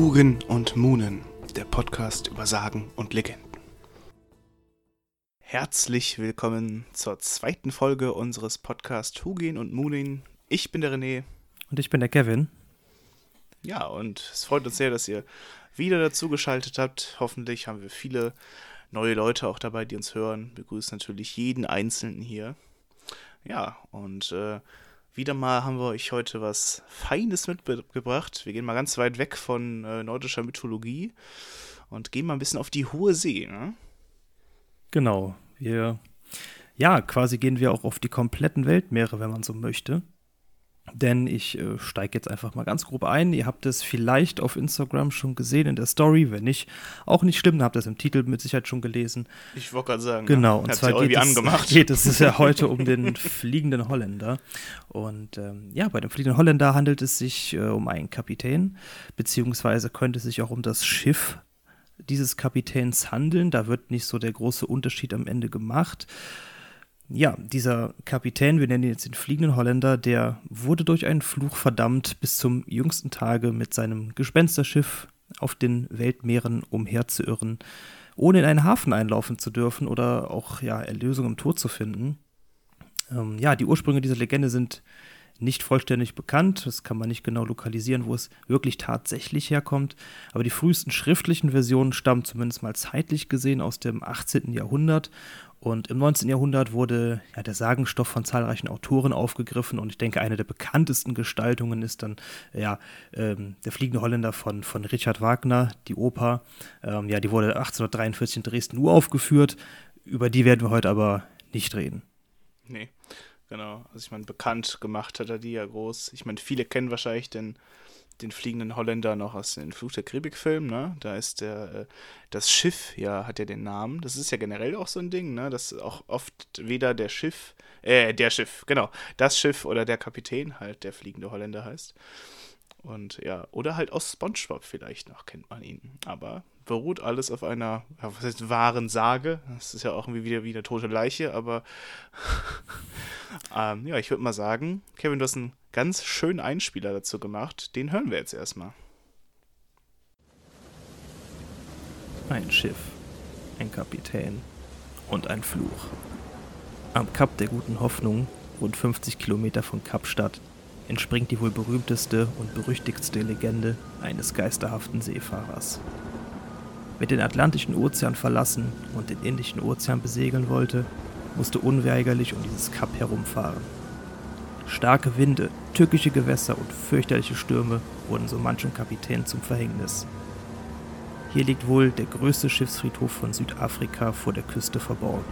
Hugin und Moonen, der Podcast über Sagen und Legenden. Herzlich willkommen zur zweiten Folge unseres Podcasts Hugin und Moonin. Ich bin der René. Und ich bin der Kevin. Ja, und es freut uns sehr, dass ihr wieder dazugeschaltet habt. Hoffentlich haben wir viele neue Leute auch dabei, die uns hören. Wir begrüßen natürlich jeden Einzelnen hier. Ja, und äh, wieder mal haben wir euch heute was Feines mitgebracht. Wir gehen mal ganz weit weg von äh, nordischer Mythologie und gehen mal ein bisschen auf die hohe See. Ne? Genau. Wir, ja, quasi gehen wir auch auf die kompletten Weltmeere, wenn man so möchte. Denn ich äh, steige jetzt einfach mal ganz grob ein. Ihr habt es vielleicht auf Instagram schon gesehen in der Story. Wenn nicht, auch nicht schlimm. Habt ihr es im Titel mit Sicherheit schon gelesen. Ich wollte gerade sagen. Genau. Ja. Und zwar geht es, angemacht. geht es ja heute um den fliegenden Holländer. Und ähm, ja, bei dem fliegenden Holländer handelt es sich äh, um einen Kapitän, beziehungsweise könnte es sich auch um das Schiff dieses Kapitäns handeln. Da wird nicht so der große Unterschied am Ende gemacht ja, dieser Kapitän, wir nennen ihn jetzt den fliegenden Holländer, der wurde durch einen Fluch verdammt, bis zum jüngsten Tage mit seinem Gespensterschiff auf den Weltmeeren umherzuirren, ohne in einen Hafen einlaufen zu dürfen oder auch ja, Erlösung im Tod zu finden. Ähm, ja, die Ursprünge dieser Legende sind nicht vollständig bekannt. Das kann man nicht genau lokalisieren, wo es wirklich tatsächlich herkommt. Aber die frühesten schriftlichen Versionen stammen zumindest mal zeitlich gesehen aus dem 18. Jahrhundert und im 19. Jahrhundert wurde ja, der Sagenstoff von zahlreichen Autoren aufgegriffen und ich denke, eine der bekanntesten Gestaltungen ist dann ja, ähm, der fliegende Holländer von, von Richard Wagner, die Oper. Ähm, ja, die wurde 1843 in Dresden uraufgeführt. Über die werden wir heute aber nicht reden. Nee, genau. Also ich meine, bekannt gemacht hat er die ja groß. Ich meine, viele kennen wahrscheinlich den den fliegenden Holländer noch aus dem Fluch der Karibik-Film, ne? Da ist der, äh, das Schiff, ja, hat ja den Namen. Das ist ja generell auch so ein Ding, ne? Dass auch oft weder der Schiff, äh, der Schiff, genau, das Schiff oder der Kapitän halt der fliegende Holländer heißt. Und ja, oder halt aus SpongeBob vielleicht noch kennt man ihn. Aber beruht alles auf einer, was heißt, wahren Sage. Das ist ja auch irgendwie wieder wie eine tote Leiche, aber ähm, ja, ich würde mal sagen, Kevin, du hast einen ganz schönen Einspieler dazu gemacht. Den hören wir jetzt erstmal. Ein Schiff, ein Kapitän und ein Fluch. Am Kap der Guten Hoffnung, rund 50 Kilometer von Kapstadt, entspringt die wohl berühmteste und berüchtigste Legende eines geisterhaften Seefahrers. Wer den Atlantischen Ozean verlassen und den Indischen Ozean besegeln wollte, musste unweigerlich um dieses Kap herumfahren. Starke Winde, tückische Gewässer und fürchterliche Stürme wurden so manchem Kapitän zum Verhängnis. Hier liegt wohl der größte Schiffsfriedhof von Südafrika vor der Küste verborgen.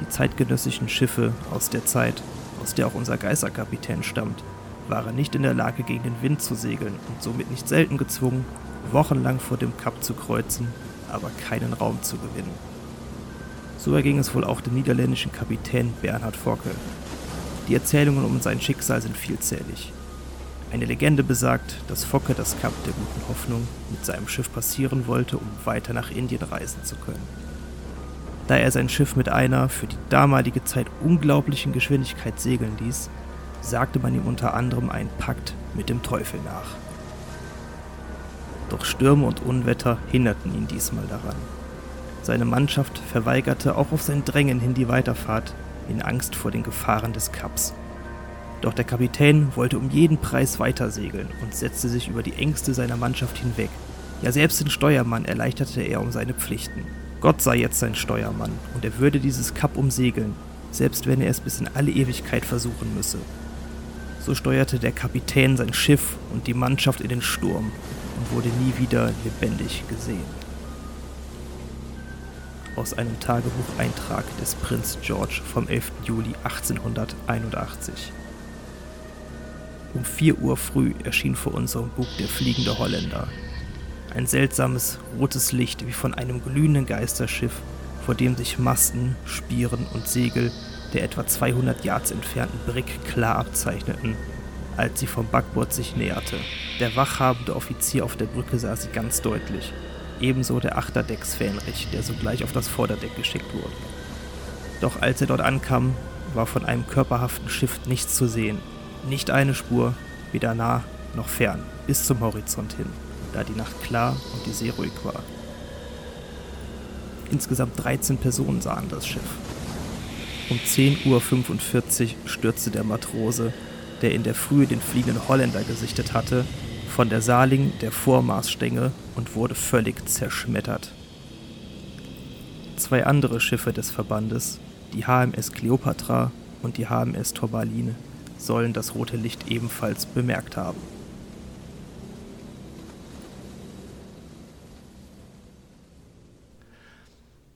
Die zeitgenössischen Schiffe aus der Zeit aus der auch unser Geisterkapitän stammt, waren nicht in der Lage, gegen den Wind zu segeln und somit nicht selten gezwungen, wochenlang vor dem Kap zu kreuzen, aber keinen Raum zu gewinnen. So erging es wohl auch dem niederländischen Kapitän Bernhard Focke. Die Erzählungen um sein Schicksal sind vielzählig. Eine Legende besagt, dass Focke das Kap der guten Hoffnung mit seinem Schiff passieren wollte, um weiter nach Indien reisen zu können. Da er sein Schiff mit einer für die damalige Zeit unglaublichen Geschwindigkeit segeln ließ, sagte man ihm unter anderem einen Pakt mit dem Teufel nach. Doch Stürme und Unwetter hinderten ihn diesmal daran. Seine Mannschaft verweigerte auch auf sein Drängen hin die Weiterfahrt in Angst vor den Gefahren des Kaps. Doch der Kapitän wollte um jeden Preis weitersegeln und setzte sich über die Ängste seiner Mannschaft hinweg. Ja, selbst den Steuermann erleichterte er um seine Pflichten. Gott sei jetzt sein Steuermann und er würde dieses Kap umsegeln, selbst wenn er es bis in alle Ewigkeit versuchen müsse. So steuerte der Kapitän sein Schiff und die Mannschaft in den Sturm und wurde nie wieder lebendig gesehen. Aus einem Tagebucheintrag des Prinz George vom 11. Juli 1881. Um 4 Uhr früh erschien vor unserem Bug der fliegende Holländer, ein seltsames rotes Licht wie von einem glühenden Geisterschiff, vor dem sich Masten, Spieren und Segel der etwa 200 Yards entfernten Brick klar abzeichneten, als sie vom Backbord sich näherte. Der wachhabende Offizier auf der Brücke sah sie ganz deutlich, ebenso der Achterdecks Fähnrich, der sogleich auf das Vorderdeck geschickt wurde. Doch als er dort ankam, war von einem körperhaften Schiff nichts zu sehen, nicht eine Spur, weder nah noch fern, bis zum Horizont hin. da die Nacht klar und die See ruhig war. Insgesamt 13 Personen sahen das Schiff. Um 10.45 Uhr stürzte der Matrose, der in der Frühe den fliegenden Holländer gesichtet hatte, von der Saling der Vormaßstänge und wurde völlig zerschmettert. Zwei andere Schiffe des Verbandes, die HMS Cleopatra und die HMS Torbaline, sollen das rote Licht ebenfalls bemerkt haben.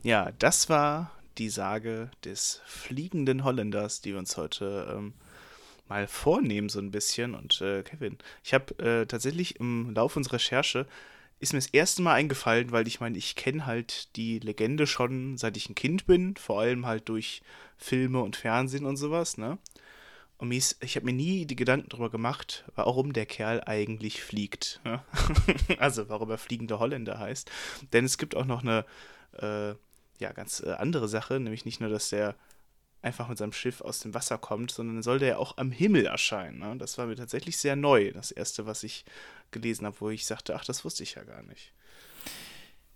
Ja, das war die Sage des fliegenden Holländers, die wir uns heute ähm, mal vornehmen, so ein bisschen. Und äh, Kevin, ich habe äh, tatsächlich im Laufe unserer Recherche ist mir das erste Mal eingefallen, weil ich meine, ich kenne halt die Legende schon seit ich ein Kind bin, vor allem halt durch Filme und Fernsehen und sowas, ne? Und ist, ich habe mir nie die Gedanken darüber gemacht, warum der Kerl eigentlich fliegt. Ne? also warum er fliegende Holländer heißt. Denn es gibt auch noch eine äh, ja, ganz äh, andere Sache, nämlich nicht nur, dass der einfach mit seinem Schiff aus dem Wasser kommt, sondern soll der ja auch am Himmel erscheinen. Ne? Das war mir tatsächlich sehr neu, das erste, was ich gelesen habe, wo ich sagte, ach, das wusste ich ja gar nicht.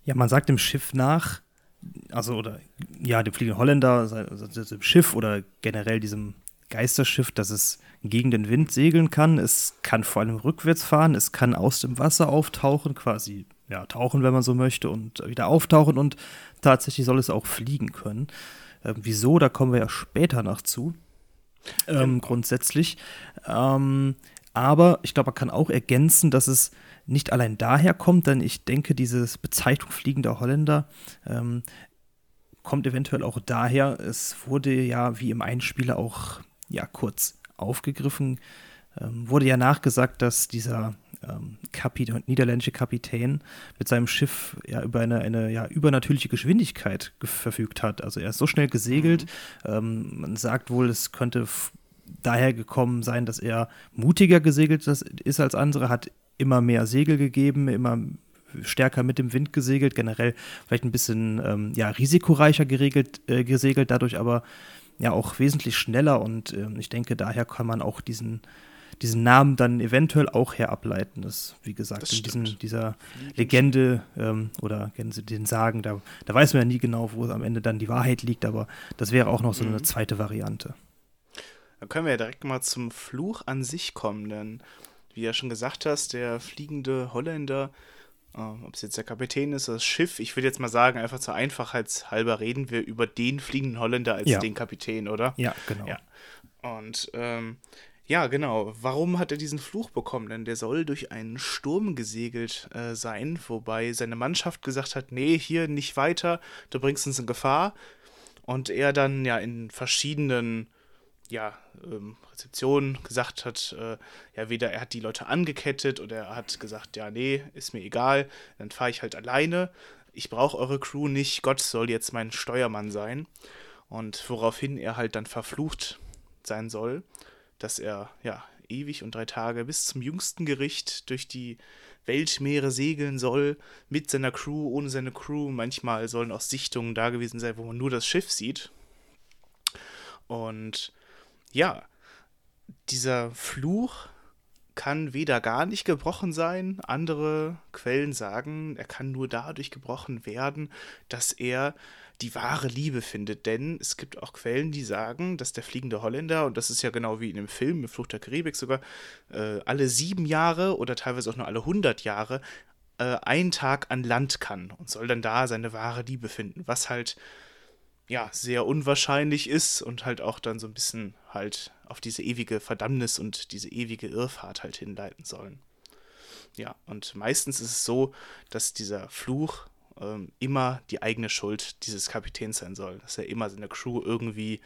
Ja, man sagt dem Schiff nach, also oder ja, dem fliegenden Holländer, also dem Schiff oder generell diesem Geisterschiff, dass es gegen den Wind segeln kann. Es kann vor allem rückwärts fahren, es kann aus dem Wasser auftauchen, quasi ja, tauchen, wenn man so möchte, und wieder auftauchen und tatsächlich soll es auch fliegen können. Ähm, wieso, da kommen wir ja später noch zu. Ähm, genau. Grundsätzlich. Ähm, aber ich glaube, man kann auch ergänzen, dass es nicht allein daher kommt, denn ich denke, diese Bezeichnung fliegender Holländer ähm, kommt eventuell auch daher. Es wurde ja wie im Einspieler auch ja kurz aufgegriffen. Ähm, wurde ja nachgesagt, dass dieser ähm, Kapitän, niederländische Kapitän mit seinem Schiff ja über eine, eine ja, übernatürliche Geschwindigkeit verfügt hat. Also er ist so schnell gesegelt. Mhm. Ähm, man sagt wohl, es könnte daher gekommen sein, dass er mutiger gesegelt ist als andere, hat immer mehr Segel gegeben, immer stärker mit dem Wind gesegelt, generell vielleicht ein bisschen ähm, ja, risikoreicher geregelt, äh, gesegelt, dadurch aber ja auch wesentlich schneller und äh, ich denke, daher kann man auch diesen diesen Namen dann eventuell auch herableiten. Das, wie gesagt, das in diesen, dieser Legende ähm, oder den Sagen, da, da weiß man ja nie genau, wo am Ende dann die Wahrheit liegt, aber das wäre auch noch so mhm. eine zweite Variante. Dann können wir ja direkt mal zum Fluch an sich kommen, denn wie du ja schon gesagt hast, der fliegende Holländer, äh, ob es jetzt der Kapitän ist, das Schiff, ich würde jetzt mal sagen, einfach zur Einfachheit halber reden wir über den fliegenden Holländer als ja. den Kapitän, oder? Ja, genau. Ja. Und ähm, ja, genau. Warum hat er diesen Fluch bekommen? Denn der soll durch einen Sturm gesegelt äh, sein, wobei seine Mannschaft gesagt hat, nee, hier nicht weiter, du bringst uns in Gefahr. Und er dann ja in verschiedenen ja, ähm, Rezeptionen gesagt hat, äh, ja, weder er hat die Leute angekettet oder er hat gesagt, ja, nee, ist mir egal, dann fahre ich halt alleine. Ich brauche eure Crew nicht, Gott soll jetzt mein Steuermann sein. Und woraufhin er halt dann verflucht sein soll dass er ja ewig und drei Tage bis zum jüngsten Gericht durch die Weltmeere segeln soll, mit seiner Crew, ohne seine Crew. Manchmal sollen auch Sichtungen da gewesen sein, wo man nur das Schiff sieht. Und ja, dieser Fluch kann weder gar nicht gebrochen sein, andere Quellen sagen, er kann nur dadurch gebrochen werden, dass er die wahre Liebe findet. Denn es gibt auch Quellen, die sagen, dass der fliegende Holländer, und das ist ja genau wie in dem Film, mit Flucht der Karibik sogar, äh, alle sieben Jahre oder teilweise auch nur alle hundert Jahre äh, einen Tag an Land kann und soll dann da seine wahre Liebe finden, was halt ja sehr unwahrscheinlich ist und halt auch dann so ein bisschen halt auf diese ewige Verdammnis und diese ewige Irrfahrt halt hinleiten sollen. Ja, und meistens ist es so, dass dieser Fluch ähm, immer die eigene Schuld dieses Kapitäns sein soll. Dass er immer seine Crew irgendwie,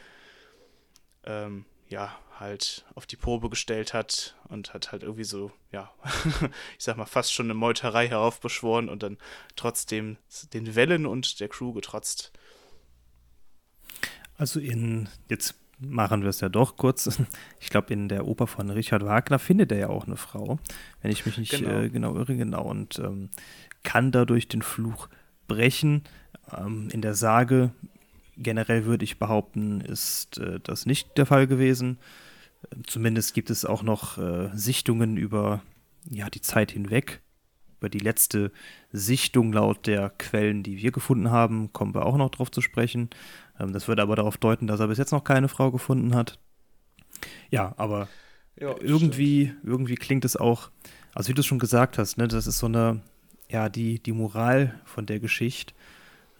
ähm, ja, halt auf die Probe gestellt hat und hat halt irgendwie so, ja, ich sag mal, fast schon eine Meuterei heraufbeschworen und dann trotzdem den Wellen und der Crew getrotzt. Also in, jetzt machen wir es ja doch kurz. Ich glaube, in der Oper von Richard Wagner findet er ja auch eine Frau, wenn ich mich nicht genau, äh, genau irre, genau, und ähm, kann dadurch den Fluch brechen. Ähm, in der Sage generell würde ich behaupten, ist äh, das nicht der Fall gewesen. Zumindest gibt es auch noch äh, Sichtungen über ja, die Zeit hinweg. über die letzte Sichtung laut der Quellen, die wir gefunden haben, kommen wir auch noch drauf zu sprechen. Ähm, das würde aber darauf deuten, dass er bis jetzt noch keine Frau gefunden hat. Ja, aber ja, irgendwie, irgendwie klingt es auch, also wie du es schon gesagt hast, ne, das ist so eine, ja, die, die Moral von der Geschichte.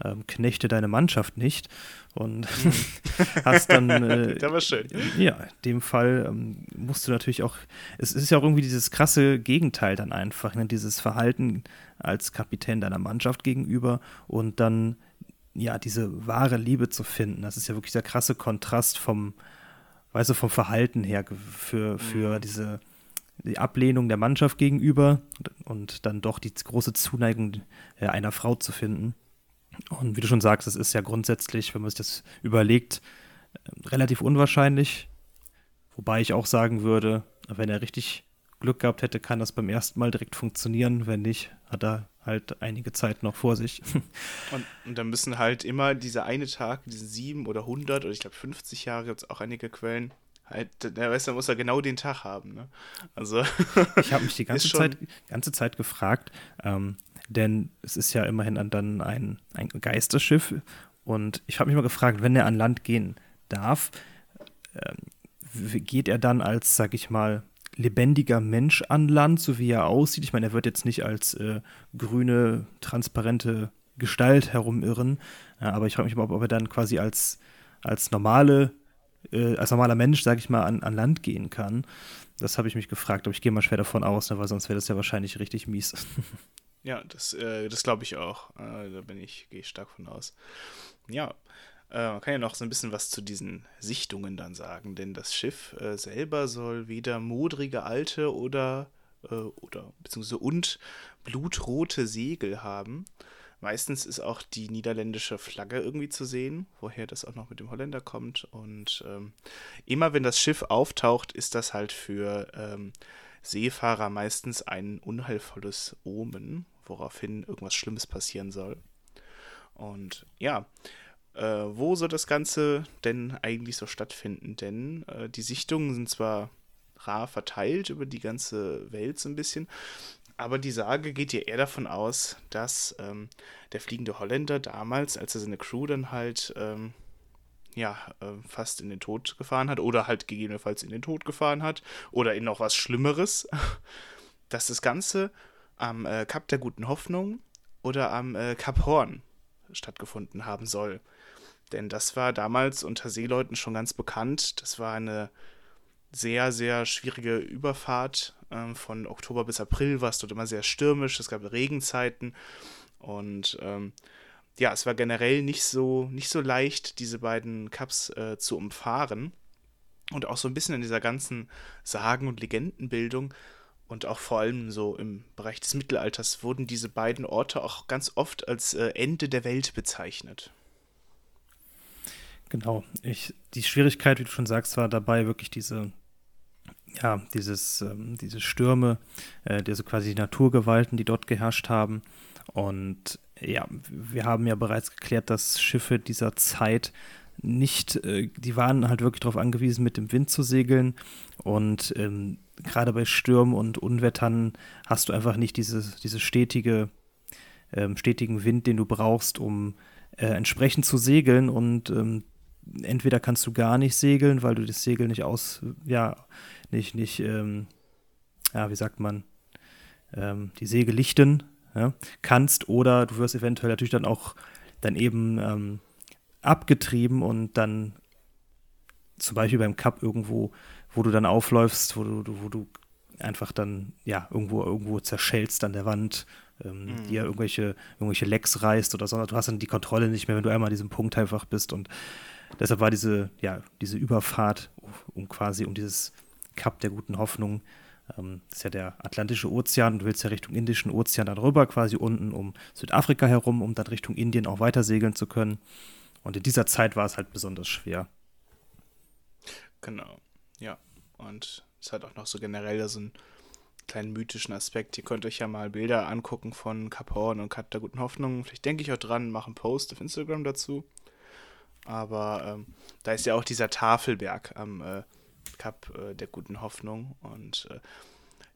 Ähm, knechte deine Mannschaft nicht und mhm. hast dann. Äh, das war schön. Ja, in dem Fall ähm, musst du natürlich auch. Es ist ja auch irgendwie dieses krasse Gegenteil dann einfach, ne? dieses Verhalten als Kapitän deiner Mannschaft gegenüber und dann ja diese wahre Liebe zu finden. Das ist ja wirklich der krasse Kontrast vom, weißt du, vom Verhalten her für, für mhm. diese die Ablehnung der Mannschaft gegenüber und dann doch die große Zuneigung äh, einer Frau zu finden. Und wie du schon sagst, es ist ja grundsätzlich, wenn man sich das überlegt, äh, relativ unwahrscheinlich. Wobei ich auch sagen würde, wenn er richtig Glück gehabt hätte, kann das beim ersten Mal direkt funktionieren. Wenn nicht, hat er halt einige Zeit noch vor sich. Und, und dann müssen halt immer diese eine Tag, diese sieben oder hundert oder ich glaube 50 Jahre, gibt es auch einige Quellen, der weiß, da muss er genau den Tag haben. Ne? Also ich habe mich die ganze Zeit, ganze Zeit gefragt, ähm, denn es ist ja immerhin dann ein, ein Geisterschiff und ich habe mich mal gefragt, wenn er an Land gehen darf, äh, geht er dann als, sag ich mal, lebendiger Mensch an Land, so wie er aussieht? Ich meine, er wird jetzt nicht als äh, grüne, transparente Gestalt herumirren, ja, aber ich frage mich mal, ob er dann quasi als, als normale äh, als normaler Mensch, sage ich mal, an, an Land gehen kann. Das habe ich mich gefragt, aber ich gehe mal schwer davon aus, ne, weil sonst wäre das ja wahrscheinlich richtig mies. Ja, das, äh, das glaube ich auch. Äh, da bin ich, gehe ich stark von aus. Ja, äh, man kann ja noch so ein bisschen was zu diesen Sichtungen dann sagen, denn das Schiff äh, selber soll weder modrige alte oder äh, oder beziehungsweise und blutrote Segel haben. Meistens ist auch die niederländische Flagge irgendwie zu sehen, woher das auch noch mit dem Holländer kommt. Und ähm, immer wenn das Schiff auftaucht, ist das halt für ähm, Seefahrer meistens ein unheilvolles Omen, woraufhin irgendwas Schlimmes passieren soll. Und ja, äh, wo soll das Ganze denn eigentlich so stattfinden? Denn äh, die Sichtungen sind zwar rar verteilt über die ganze Welt so ein bisschen, aber die Sage geht ja eher davon aus, dass ähm, der fliegende Holländer damals, als er seine Crew dann halt ähm, ja, äh, fast in den Tod gefahren hat oder halt gegebenenfalls in den Tod gefahren hat oder in noch was Schlimmeres, dass das Ganze am äh, Kap der Guten Hoffnung oder am äh, Kap Horn stattgefunden haben soll. Denn das war damals unter Seeleuten schon ganz bekannt. Das war eine sehr, sehr schwierige Überfahrt. Ähm, von Oktober bis April war es dort immer sehr stürmisch. Es gab Regenzeiten. Und ähm, ja, es war generell nicht so, nicht so leicht, diese beiden Cups äh, zu umfahren. Und auch so ein bisschen in dieser ganzen Sagen- und Legendenbildung und auch vor allem so im Bereich des Mittelalters wurden diese beiden Orte auch ganz oft als äh, Ende der Welt bezeichnet. Genau. Ich, die Schwierigkeit, wie du schon sagst, war dabei wirklich diese, ja, dieses, ähm, diese Stürme, äh, diese quasi Naturgewalten, die dort geherrscht haben. Und ja, wir haben ja bereits geklärt, dass Schiffe dieser Zeit nicht, äh, die waren halt wirklich darauf angewiesen, mit dem Wind zu segeln. Und ähm, gerade bei Stürmen und Unwettern hast du einfach nicht diese, diese stetige, ähm, stetigen Wind, den du brauchst, um äh, entsprechend zu segeln. Und ähm, entweder kannst du gar nicht segeln, weil du das Segel nicht aus, ja, nicht, nicht, ähm, ja, wie sagt man, ähm, die Segel lichten ja, kannst, oder du wirst eventuell natürlich dann auch dann eben ähm, abgetrieben und dann zum Beispiel beim Cup irgendwo, wo du dann aufläufst, wo du, wo du einfach dann ja irgendwo irgendwo zerschellst an der Wand, ähm, mhm. dir irgendwelche irgendwelche Lecks reißt oder so. Du hast dann die Kontrolle nicht mehr, wenn du einmal an diesem Punkt einfach bist und deshalb war diese ja diese Überfahrt um quasi um dieses Cup der guten Hoffnung ähm, das ist ja der Atlantische Ozean. Du willst ja Richtung Indischen Ozean dann rüber, quasi unten um Südafrika herum, um dann Richtung Indien auch weiter segeln zu können. Und in dieser Zeit war es halt besonders schwer. Genau, ja. Und es hat auch noch so generell so einen kleinen mythischen Aspekt. Ihr könnt euch ja mal Bilder angucken von Kap Horn und Kap der Guten Hoffnung. Vielleicht denke ich auch dran, mache einen Post auf Instagram dazu. Aber ähm, da ist ja auch dieser Tafelberg am äh, Cup äh, der guten Hoffnung. Und äh,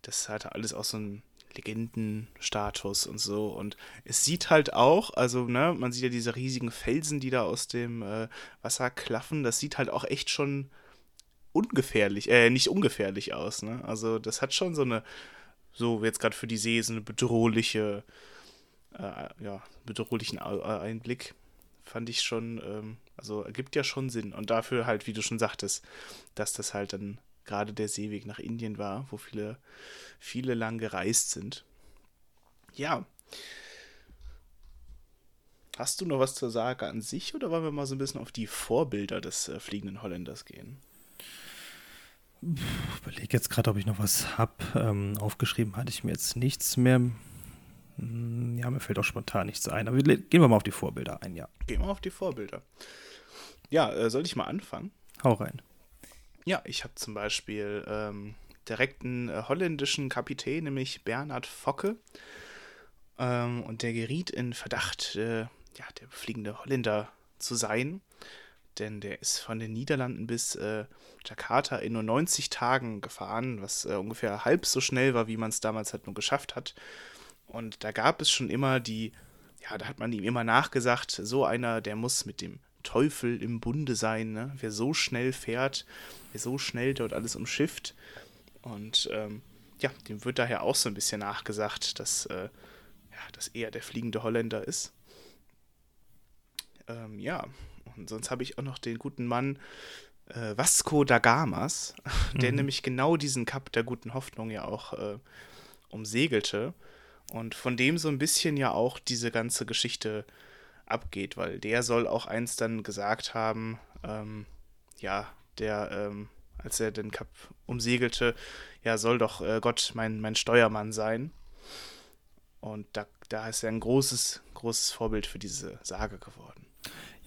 das hatte alles auch so einen Legendenstatus und so. Und es sieht halt auch, also, ne, man sieht ja diese riesigen Felsen, die da aus dem äh, Wasser klaffen. Das sieht halt auch echt schon ungefährlich, äh, nicht ungefährlich aus, ne? Also, das hat schon so eine, so jetzt gerade für die See, so eine bedrohliche, äh, ja, bedrohlichen Einblick. Fand ich schon, ähm, also ergibt ja schon Sinn. Und dafür halt, wie du schon sagtest, dass das halt dann gerade der Seeweg nach Indien war, wo viele, viele lang gereist sind. Ja. Hast du noch was zur Sage an sich oder wollen wir mal so ein bisschen auf die Vorbilder des äh, fliegenden Holländers gehen? Überlege jetzt gerade, ob ich noch was habe. Ähm, aufgeschrieben hatte ich mir jetzt nichts mehr. Hm, ja, mir fällt auch spontan nichts ein. Aber gehen wir mal auf die Vorbilder ein, ja. Gehen wir auf die Vorbilder. Ja, äh, soll ich mal anfangen? Hau rein. Ja, ich habe zum Beispiel ähm, direkt einen äh, holländischen Kapitän, nämlich Bernhard Focke. Ähm, und der geriet in Verdacht, äh, ja, der fliegende Holländer zu sein. Denn der ist von den Niederlanden bis äh, Jakarta in nur 90 Tagen gefahren, was äh, ungefähr halb so schnell war, wie man es damals halt nur geschafft hat. Und da gab es schon immer die, ja, da hat man ihm immer nachgesagt, so einer, der muss mit dem Teufel im Bunde sein, ne? Wer so schnell fährt, wer so schnell dort alles umschifft. Und ähm, ja, dem wird daher auch so ein bisschen nachgesagt, dass, äh, ja, dass er der fliegende Holländer ist. Ähm, ja, und sonst habe ich auch noch den guten Mann äh, Vasco da Gamas, der mhm. nämlich genau diesen Kap der guten Hoffnung ja auch äh, umsegelte. Und von dem so ein bisschen ja auch diese ganze Geschichte abgeht, weil der soll auch eins dann gesagt haben, ähm, ja, der, ähm, als er den Kap umsegelte, ja, soll doch äh, Gott mein, mein Steuermann sein. Und da, da ist er ein großes, großes Vorbild für diese Sage geworden.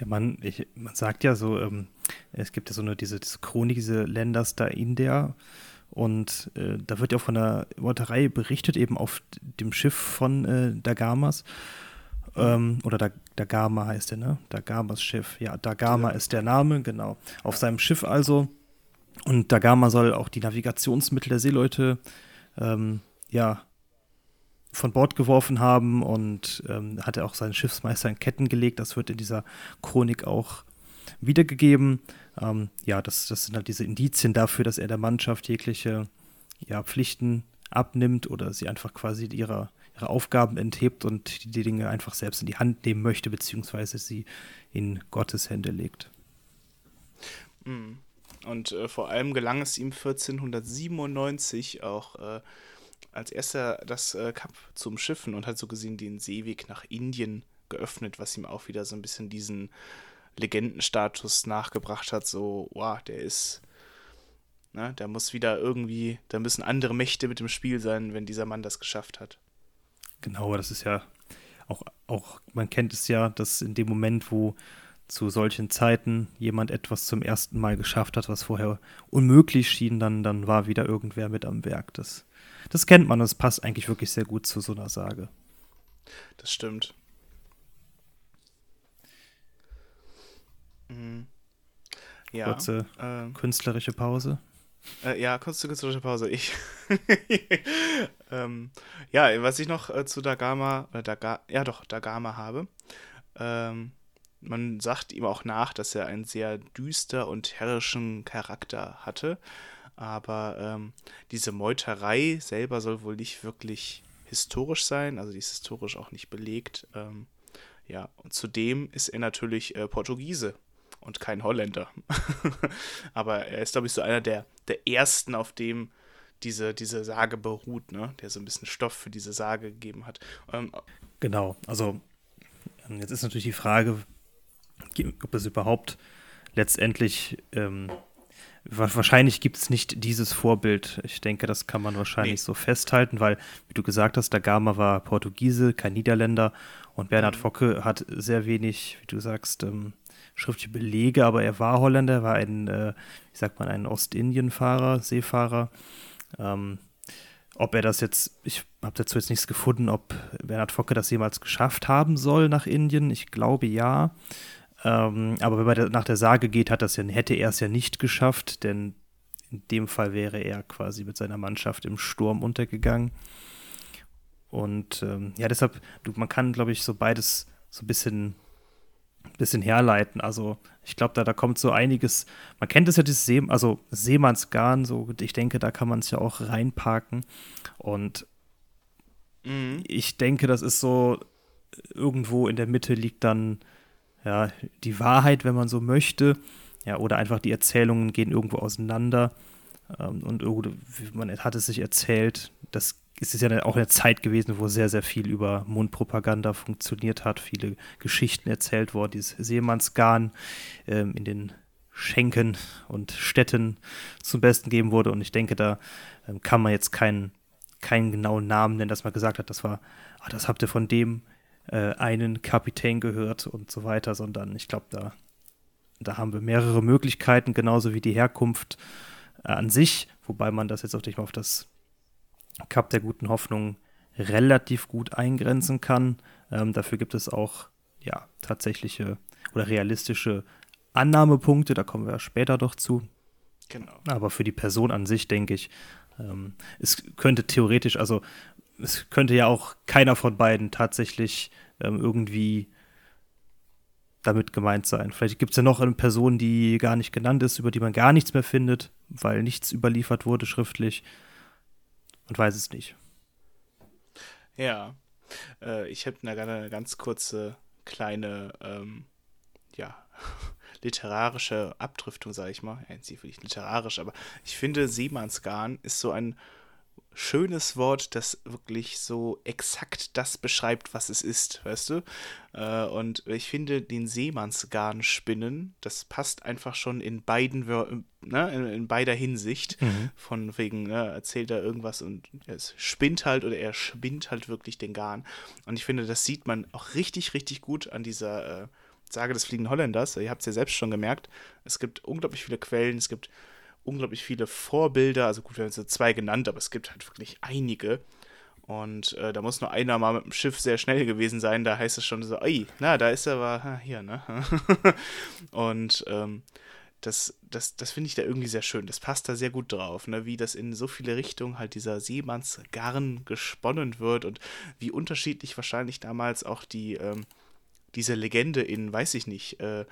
Ja, man, ich, man sagt ja so, ähm, es gibt ja so eine, diese, diese Chronik, diese Länders da in der und äh, da wird ja auch von der Meuterei berichtet, eben auf dem Schiff von äh, Dagamas. Ähm, oder da, Dagama heißt er, ne? Dagamas Schiff. Ja, Dagama ja. ist der Name, genau. Auf seinem Schiff also. Und Dagama soll auch die Navigationsmittel der Seeleute ähm, ja, von Bord geworfen haben und ähm, hat er auch seinen Schiffsmeister in Ketten gelegt. Das wird in dieser Chronik auch wiedergegeben. Ähm, ja, das, das sind halt diese Indizien dafür, dass er der Mannschaft jegliche ja, Pflichten abnimmt oder sie einfach quasi ihrer, ihre Aufgaben enthebt und die, die Dinge einfach selbst in die Hand nehmen möchte, beziehungsweise sie in Gottes Hände legt. Mhm. Und äh, vor allem gelang es ihm 1497 auch äh, als erster das äh, Kap zum Schiffen und hat so gesehen den Seeweg nach Indien geöffnet, was ihm auch wieder so ein bisschen diesen Legendenstatus nachgebracht hat, so, wow, der ist, ne, da muss wieder irgendwie, da müssen andere Mächte mit dem Spiel sein, wenn dieser Mann das geschafft hat. Genau, das ist ja auch, auch, man kennt es ja, dass in dem Moment, wo zu solchen Zeiten jemand etwas zum ersten Mal geschafft hat, was vorher unmöglich schien, dann, dann war wieder irgendwer mit am Werk. Das, das kennt man, das passt eigentlich wirklich sehr gut zu so einer Sage. Das stimmt. Mhm. Ja, Kurze äh, künstlerische Pause. Äh, ja, kurze künstlerische Pause. Ich. ähm, ja, was ich noch äh, zu Dagama, äh, Daga, ja doch, Dagama habe. Ähm, man sagt ihm auch nach, dass er einen sehr düster und herrischen Charakter hatte. Aber ähm, diese Meuterei selber soll wohl nicht wirklich historisch sein, also die ist historisch auch nicht belegt. Ähm, ja, und zudem ist er natürlich äh, Portugiese und kein Holländer. Aber er ist, glaube ich, so einer der, der ersten, auf dem diese, diese Sage beruht, ne? der so ein bisschen Stoff für diese Sage gegeben hat. Ähm, genau, also ähm, jetzt ist natürlich die Frage, ob es überhaupt letztendlich ähm, wahrscheinlich gibt es nicht dieses Vorbild. Ich denke, das kann man wahrscheinlich nee. so festhalten, weil, wie du gesagt hast, der Gama war Portugiese, kein Niederländer und Bernhard mhm. Focke hat sehr wenig, wie du sagst, ähm, schriftliche Belege, aber er war Holländer, er war ein, äh, wie sagt man, ein Ostindienfahrer, Seefahrer. Ähm, ob er das jetzt, ich habe dazu jetzt nichts gefunden, ob Bernhard Focke das jemals geschafft haben soll nach Indien. Ich glaube ja. Ähm, aber wenn man nach der Sage geht, hat das ja, hätte er es ja nicht geschafft, denn in dem Fall wäre er quasi mit seiner Mannschaft im Sturm untergegangen. Und ähm, ja, deshalb, man kann, glaube ich, so beides so ein bisschen, bisschen herleiten. Also ich glaube, da, da kommt so einiges, man kennt es ja, dieses See, also Seemannsgarn, so ich denke, da kann man es ja auch reinparken. Und mhm. ich denke, das ist so, irgendwo in der Mitte liegt dann ja die Wahrheit, wenn man so möchte. Ja, oder einfach die Erzählungen gehen irgendwo auseinander. Ähm, und man hat es sich erzählt, das es ist ja auch eine Zeit gewesen, wo sehr, sehr viel über Mundpropaganda funktioniert hat, viele Geschichten erzählt worden, dieses Seemannsgarn ähm, in den Schenken und Städten zum Besten geben wurde. Und ich denke, da ähm, kann man jetzt keinen, keinen genauen Namen nennen, dass man gesagt hat, das war, ah, das habt ihr von dem äh, einen Kapitän gehört und so weiter, sondern ich glaube, da, da haben wir mehrere Möglichkeiten, genauso wie die Herkunft äh, an sich, wobei man das jetzt auch nicht mal auf das Cup der guten Hoffnung relativ gut eingrenzen kann. Ähm, dafür gibt es auch ja, tatsächliche oder realistische Annahmepunkte, da kommen wir später doch zu. Genau. Aber für die Person an sich denke ich, ähm, es könnte theoretisch, also es könnte ja auch keiner von beiden tatsächlich ähm, irgendwie damit gemeint sein. Vielleicht gibt es ja noch eine Person, die gar nicht genannt ist, über die man gar nichts mehr findet, weil nichts überliefert wurde schriftlich und weiß es nicht. Ja, äh, ich habe eine ganz kurze kleine, ähm, ja, literarische Abdriftung, sage ich mal. Ja, nicht literarisch, aber ich finde, Seemannsgarn ist so ein schönes Wort, das wirklich so exakt das beschreibt, was es ist, weißt du? Äh, und ich finde den Seemannsgarn spinnen, das passt einfach schon in beiden, ne, in, in beider Hinsicht. Mhm. Von wegen, ne, erzählt er irgendwas und es spinnt halt oder er spinnt halt wirklich den Garn. Und ich finde, das sieht man auch richtig, richtig gut an dieser äh, Sage des fliegenden Holländers. Ihr habt es ja selbst schon gemerkt. Es gibt unglaublich viele Quellen, es gibt unglaublich viele Vorbilder. Also gut, wir haben jetzt zwei genannt, aber es gibt halt wirklich einige. Und äh, da muss nur einer mal mit dem Schiff sehr schnell gewesen sein. Da heißt es schon so, ey, na, da ist er aber hier, ne? und ähm, das, das, das finde ich da irgendwie sehr schön. Das passt da sehr gut drauf, ne? wie das in so viele Richtungen halt dieser Seemannsgarn gesponnen wird und wie unterschiedlich wahrscheinlich damals auch die, ähm, diese Legende in, weiß ich nicht, äh,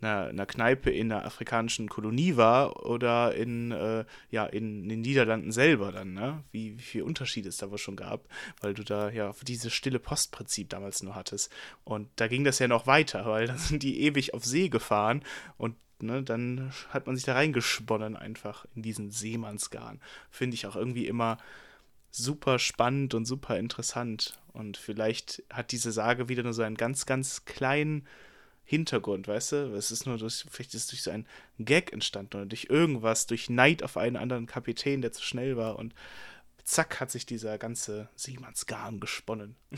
einer, Kneipe in einer afrikanischen Kolonie war oder in, äh, ja, in, den Niederlanden selber dann, ne? Wie, wie viel Unterschied es da wohl schon gab, weil du da ja dieses stille Postprinzip damals nur hattest. Und da ging das ja noch weiter, weil dann sind die ewig auf See gefahren und ne, dann hat man sich da reingesponnen einfach in diesen Seemannsgarn. Finde ich auch irgendwie immer super spannend und super interessant. Und vielleicht hat diese Sage wieder nur so einen ganz, ganz kleinen Hintergrund, weißt du? Es ist nur durch, vielleicht ist es durch so einen Gag entstanden oder durch irgendwas, durch Neid auf einen anderen Kapitän, der zu schnell war und zack hat sich dieser ganze Seemannsgarn gesponnen.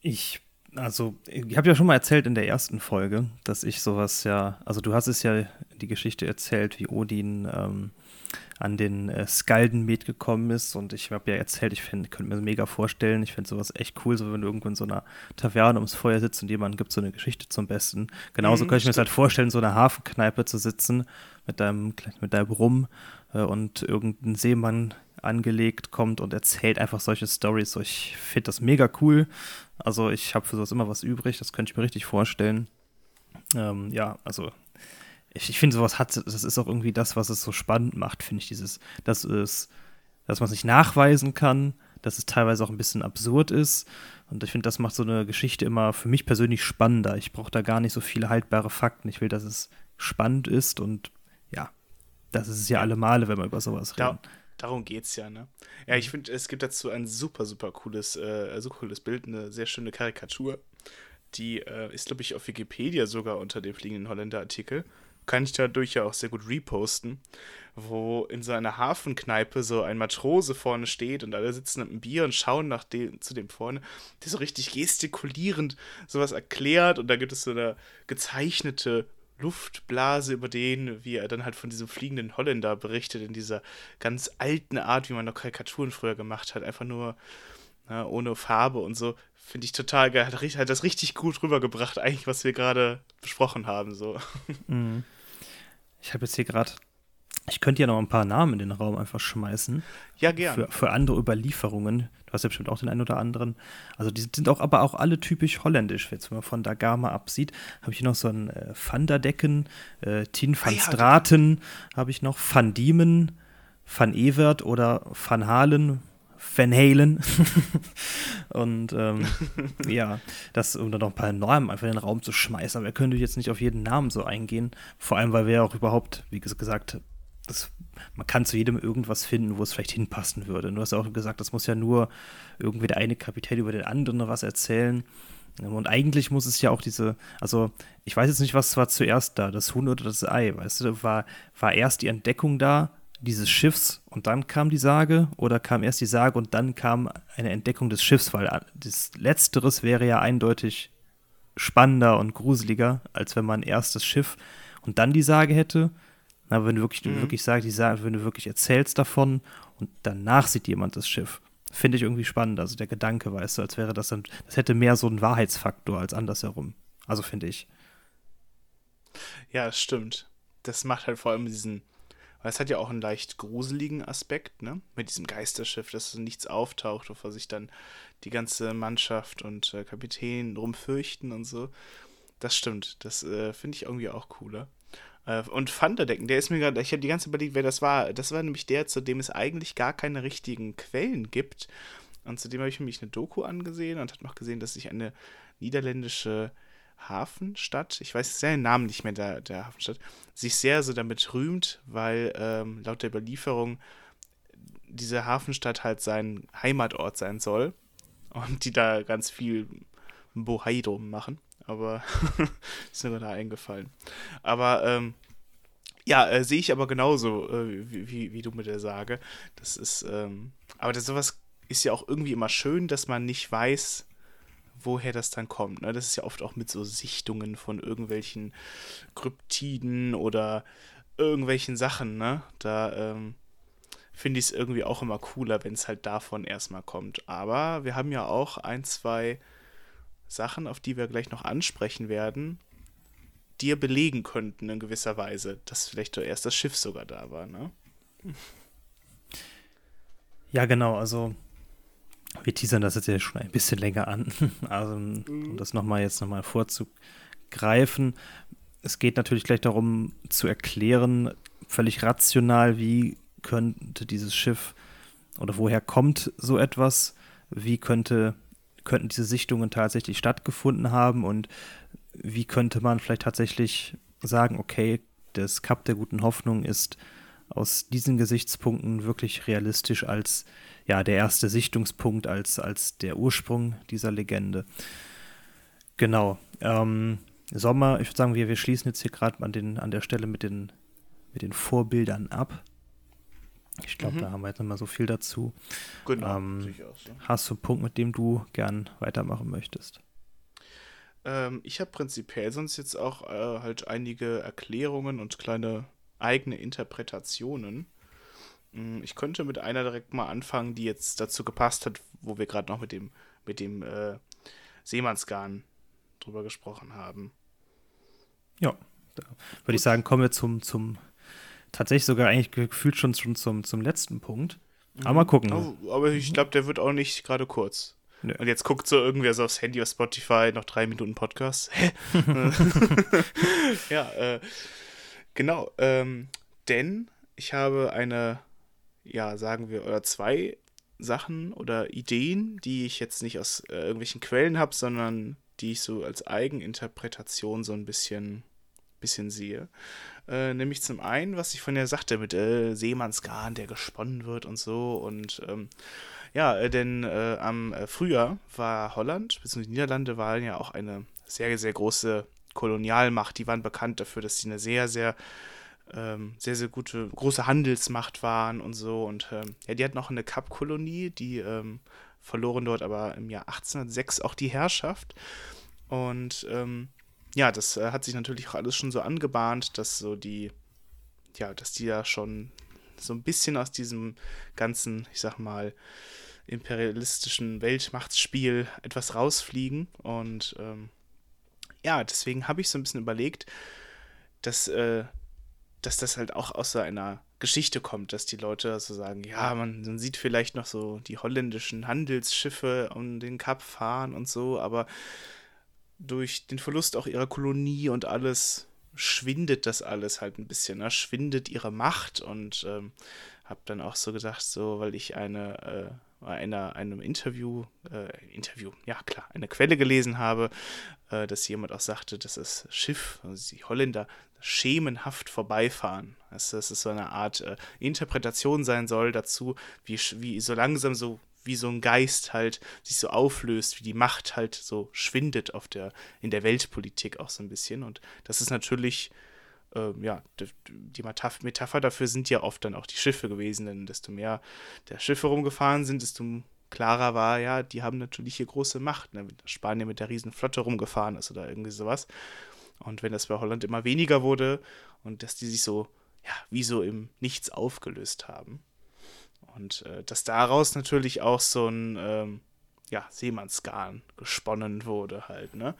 ich, also, ich habe ja schon mal erzählt in der ersten Folge, dass ich sowas ja, also du hast es ja die Geschichte erzählt, wie Odin ähm, an den äh, Skalden mitgekommen ist. Und ich habe ja erzählt, ich find, könnte mir das mega vorstellen. Ich finde sowas echt cool, so wenn du irgendwo in so einer Taverne ums Feuer sitzt und jemand gibt so eine Geschichte zum Besten. Genauso mhm, könnte ich mir das halt vorstellen, in so einer Hafenkneipe zu sitzen mit deinem, mit deinem Rum äh, und irgendein Seemann angelegt kommt und erzählt einfach solche Stories. So, ich finde das mega cool. Also ich habe für sowas immer was übrig, das könnte ich mir richtig vorstellen. Ähm, ja, also ich, ich finde, sowas hat, das ist auch irgendwie das, was es so spannend macht, finde ich, dieses, dass es, dass man es nicht nachweisen kann, dass es teilweise auch ein bisschen absurd ist. Und ich finde, das macht so eine Geschichte immer für mich persönlich spannender. Ich brauche da gar nicht so viele haltbare Fakten. Ich will, dass es spannend ist und ja, das ist es ja alle Male, wenn wir über sowas reden. Da, darum geht's ja, ne? Ja, ich finde, es gibt dazu ein super, super cooles, äh, super cooles Bild, eine sehr schöne Karikatur. Die äh, ist, glaube ich, auf Wikipedia sogar unter dem fliegenden Holländer-Artikel kann ich dadurch ja auch sehr gut reposten, wo in so einer Hafenkneipe so ein Matrose vorne steht und alle sitzen mit einem Bier und schauen nach dem, zu dem vorne, der so richtig gestikulierend sowas erklärt und da gibt es so eine gezeichnete Luftblase über den, wie er dann halt von diesem fliegenden Holländer berichtet, in dieser ganz alten Art, wie man noch Karikaturen früher gemacht hat, einfach nur na, ne, ohne Farbe und so. Finde ich total geil. Hat, hat das richtig gut rübergebracht, eigentlich, was wir gerade besprochen haben. So. Mhm. Ich habe jetzt hier gerade Ich könnte ja noch ein paar Namen in den Raum einfach schmeißen. Ja, gerne. Für, für andere Überlieferungen. Du hast ja bestimmt auch den einen oder anderen. Also die sind auch aber auch alle typisch holländisch. Jetzt, wenn man von Dagama absieht, habe ich hier noch so ein äh, Van der Decken, äh, Tien van ah, ja, Straten habe ich noch, Van Diemen, Van Evert oder Van Halen, Van Halen. und ähm, ja, das, um dann noch ein paar Namen einfach in den Raum zu schmeißen. Aber wir können jetzt nicht auf jeden Namen so eingehen. Vor allem, weil wir ja auch überhaupt, wie gesagt, das, man kann zu jedem irgendwas finden, wo es vielleicht hinpassen würde. Du hast ja auch gesagt, das muss ja nur irgendwie der eine Kapitän über den anderen was erzählen. Und eigentlich muss es ja auch diese, also ich weiß jetzt nicht, was war zuerst da, das Huhn oder das Ei, weißt du, war, war erst die Entdeckung da dieses Schiffs und dann kam die Sage oder kam erst die Sage und dann kam eine Entdeckung des Schiffs, weil das Letzteres wäre ja eindeutig spannender und gruseliger, als wenn man erst das Schiff und dann die Sage hätte. Na, wenn du wirklich, mhm. du wirklich sagst, die Sage, wenn du wirklich erzählst davon und danach sieht jemand das Schiff. Finde ich irgendwie spannend. Also der Gedanke, weißt du, als wäre das dann, das hätte mehr so einen Wahrheitsfaktor als andersherum. Also finde ich. Ja, stimmt. Das macht halt vor allem diesen, weil es hat ja auch einen leicht gruseligen Aspekt, ne? Mit diesem Geisterschiff, dass nichts auftaucht, wovor sich dann die ganze Mannschaft und äh, Kapitän drum fürchten und so. Das stimmt. Das äh, finde ich irgendwie auch cooler. Äh, und Thunderdecken, der ist mir gerade, ich habe die ganze Zeit überlegt, wer das war. Das war nämlich der, zu dem es eigentlich gar keine richtigen Quellen gibt. Und zudem habe ich mich eine Doku angesehen und habe noch gesehen, dass sich eine niederländische Hafenstadt, ich weiß den Namen nicht mehr der, der Hafenstadt, sich sehr so damit rühmt, weil ähm, laut der Überlieferung diese Hafenstadt halt sein Heimatort sein soll und die da ganz viel Bohai drum machen aber ist mir da eingefallen. Aber ähm, ja, äh, sehe ich aber genauso, äh, wie, wie, wie, du mit der Sage. Das ist, ähm, aber das, sowas ist ja auch irgendwie immer schön, dass man nicht weiß, woher das dann kommt. Ne? Das ist ja oft auch mit so Sichtungen von irgendwelchen Kryptiden oder irgendwelchen Sachen, ne? Da ähm, finde ich es irgendwie auch immer cooler, wenn es halt davon erstmal kommt. Aber wir haben ja auch ein, zwei Sachen, auf die wir gleich noch ansprechen werden, dir belegen könnten in gewisser Weise, dass vielleicht erst das Schiff sogar da war, ne? Ja, genau, also wir teasern das jetzt ja schon ein bisschen länger an, also um mhm. das nochmal jetzt nochmal vorzugreifen. Es geht natürlich gleich darum zu erklären, völlig rational, wie könnte dieses Schiff oder woher kommt so etwas, wie könnte könnten diese Sichtungen tatsächlich stattgefunden haben und wie könnte man vielleicht tatsächlich sagen, okay, das Kap der guten Hoffnung ist aus diesen Gesichtspunkten wirklich realistisch als ja der erste Sichtungspunkt, als, als der Ursprung dieser Legende. Genau. Ähm, Sommer, ich würde sagen, wir, wir schließen jetzt hier gerade an, an der Stelle mit den, mit den Vorbildern ab. Ich glaube, mhm. da haben wir jetzt nicht mehr so viel dazu. Genau, ähm, so. Hast du einen Punkt, mit dem du gern weitermachen möchtest? Ähm, ich habe prinzipiell sonst jetzt auch äh, halt einige Erklärungen und kleine eigene Interpretationen. Hm, ich könnte mit einer direkt mal anfangen, die jetzt dazu gepasst hat, wo wir gerade noch mit dem, mit dem äh, Seemannsgarn drüber gesprochen haben. Ja, da würde ich sagen, kommen wir zum, zum tatsächlich sogar eigentlich gefühlt schon, schon zum, zum letzten Punkt. Aber mal gucken. Oh, aber ich glaube, der wird auch nicht gerade kurz. Nö. Und jetzt guckt so irgendwer so aufs Handy auf Spotify, noch drei Minuten Podcast. Hä? ja, äh, genau. Ähm, denn ich habe eine, ja, sagen wir, oder zwei Sachen oder Ideen, die ich jetzt nicht aus äh, irgendwelchen Quellen habe, sondern die ich so als Eigeninterpretation so ein bisschen, bisschen sehe. Äh, nämlich zum einen, was ich von der sagte, mit äh, Seemannsgarn, der gesponnen wird und so. Und ähm, ja, äh, denn äh, am äh, Frühjahr war Holland, die Niederlande waren ja auch eine sehr, sehr große Kolonialmacht. Die waren bekannt dafür, dass sie eine sehr, sehr ähm, sehr, sehr gute, große Handelsmacht waren und so. Und ähm, ja, die hatten auch eine Kapkolonie, die ähm, verloren dort aber im Jahr 1806 auch die Herrschaft. Und ähm, ja, das äh, hat sich natürlich auch alles schon so angebahnt, dass so die, ja, dass die ja schon so ein bisschen aus diesem ganzen, ich sag mal, imperialistischen Weltmachtsspiel etwas rausfliegen. Und ähm, ja, deswegen habe ich so ein bisschen überlegt, dass, äh, dass das halt auch aus so einer Geschichte kommt, dass die Leute so sagen, ja, man, man sieht vielleicht noch so die holländischen Handelsschiffe um den Kap fahren und so, aber durch den Verlust auch ihrer Kolonie und alles schwindet das alles halt ein bisschen, ne? schwindet ihre Macht und ähm, habe dann auch so gedacht, so, weil ich eine, äh, einer, einem Interview, äh, Interview, ja klar, eine Quelle gelesen habe, äh, dass jemand auch sagte, dass das Schiff, also die Holländer, schemenhaft vorbeifahren. Also, dass es so eine Art äh, Interpretation sein soll dazu, wie, wie so langsam so wie so ein Geist halt sich so auflöst, wie die Macht halt so schwindet auf der, in der Weltpolitik auch so ein bisschen. Und das ist natürlich, äh, ja, die, die Metapher dafür sind ja oft dann auch die Schiffe gewesen, denn desto mehr der Schiffe rumgefahren sind, desto klarer war, ja, die haben natürlich hier große Macht. Ne? Spanien mit der Riesenflotte rumgefahren ist oder irgendwie sowas. Und wenn das bei Holland immer weniger wurde und dass die sich so, ja, wie so im Nichts aufgelöst haben, und äh, dass daraus natürlich auch so ein ähm, ja, Seemannsgarn gesponnen wurde halt, ne?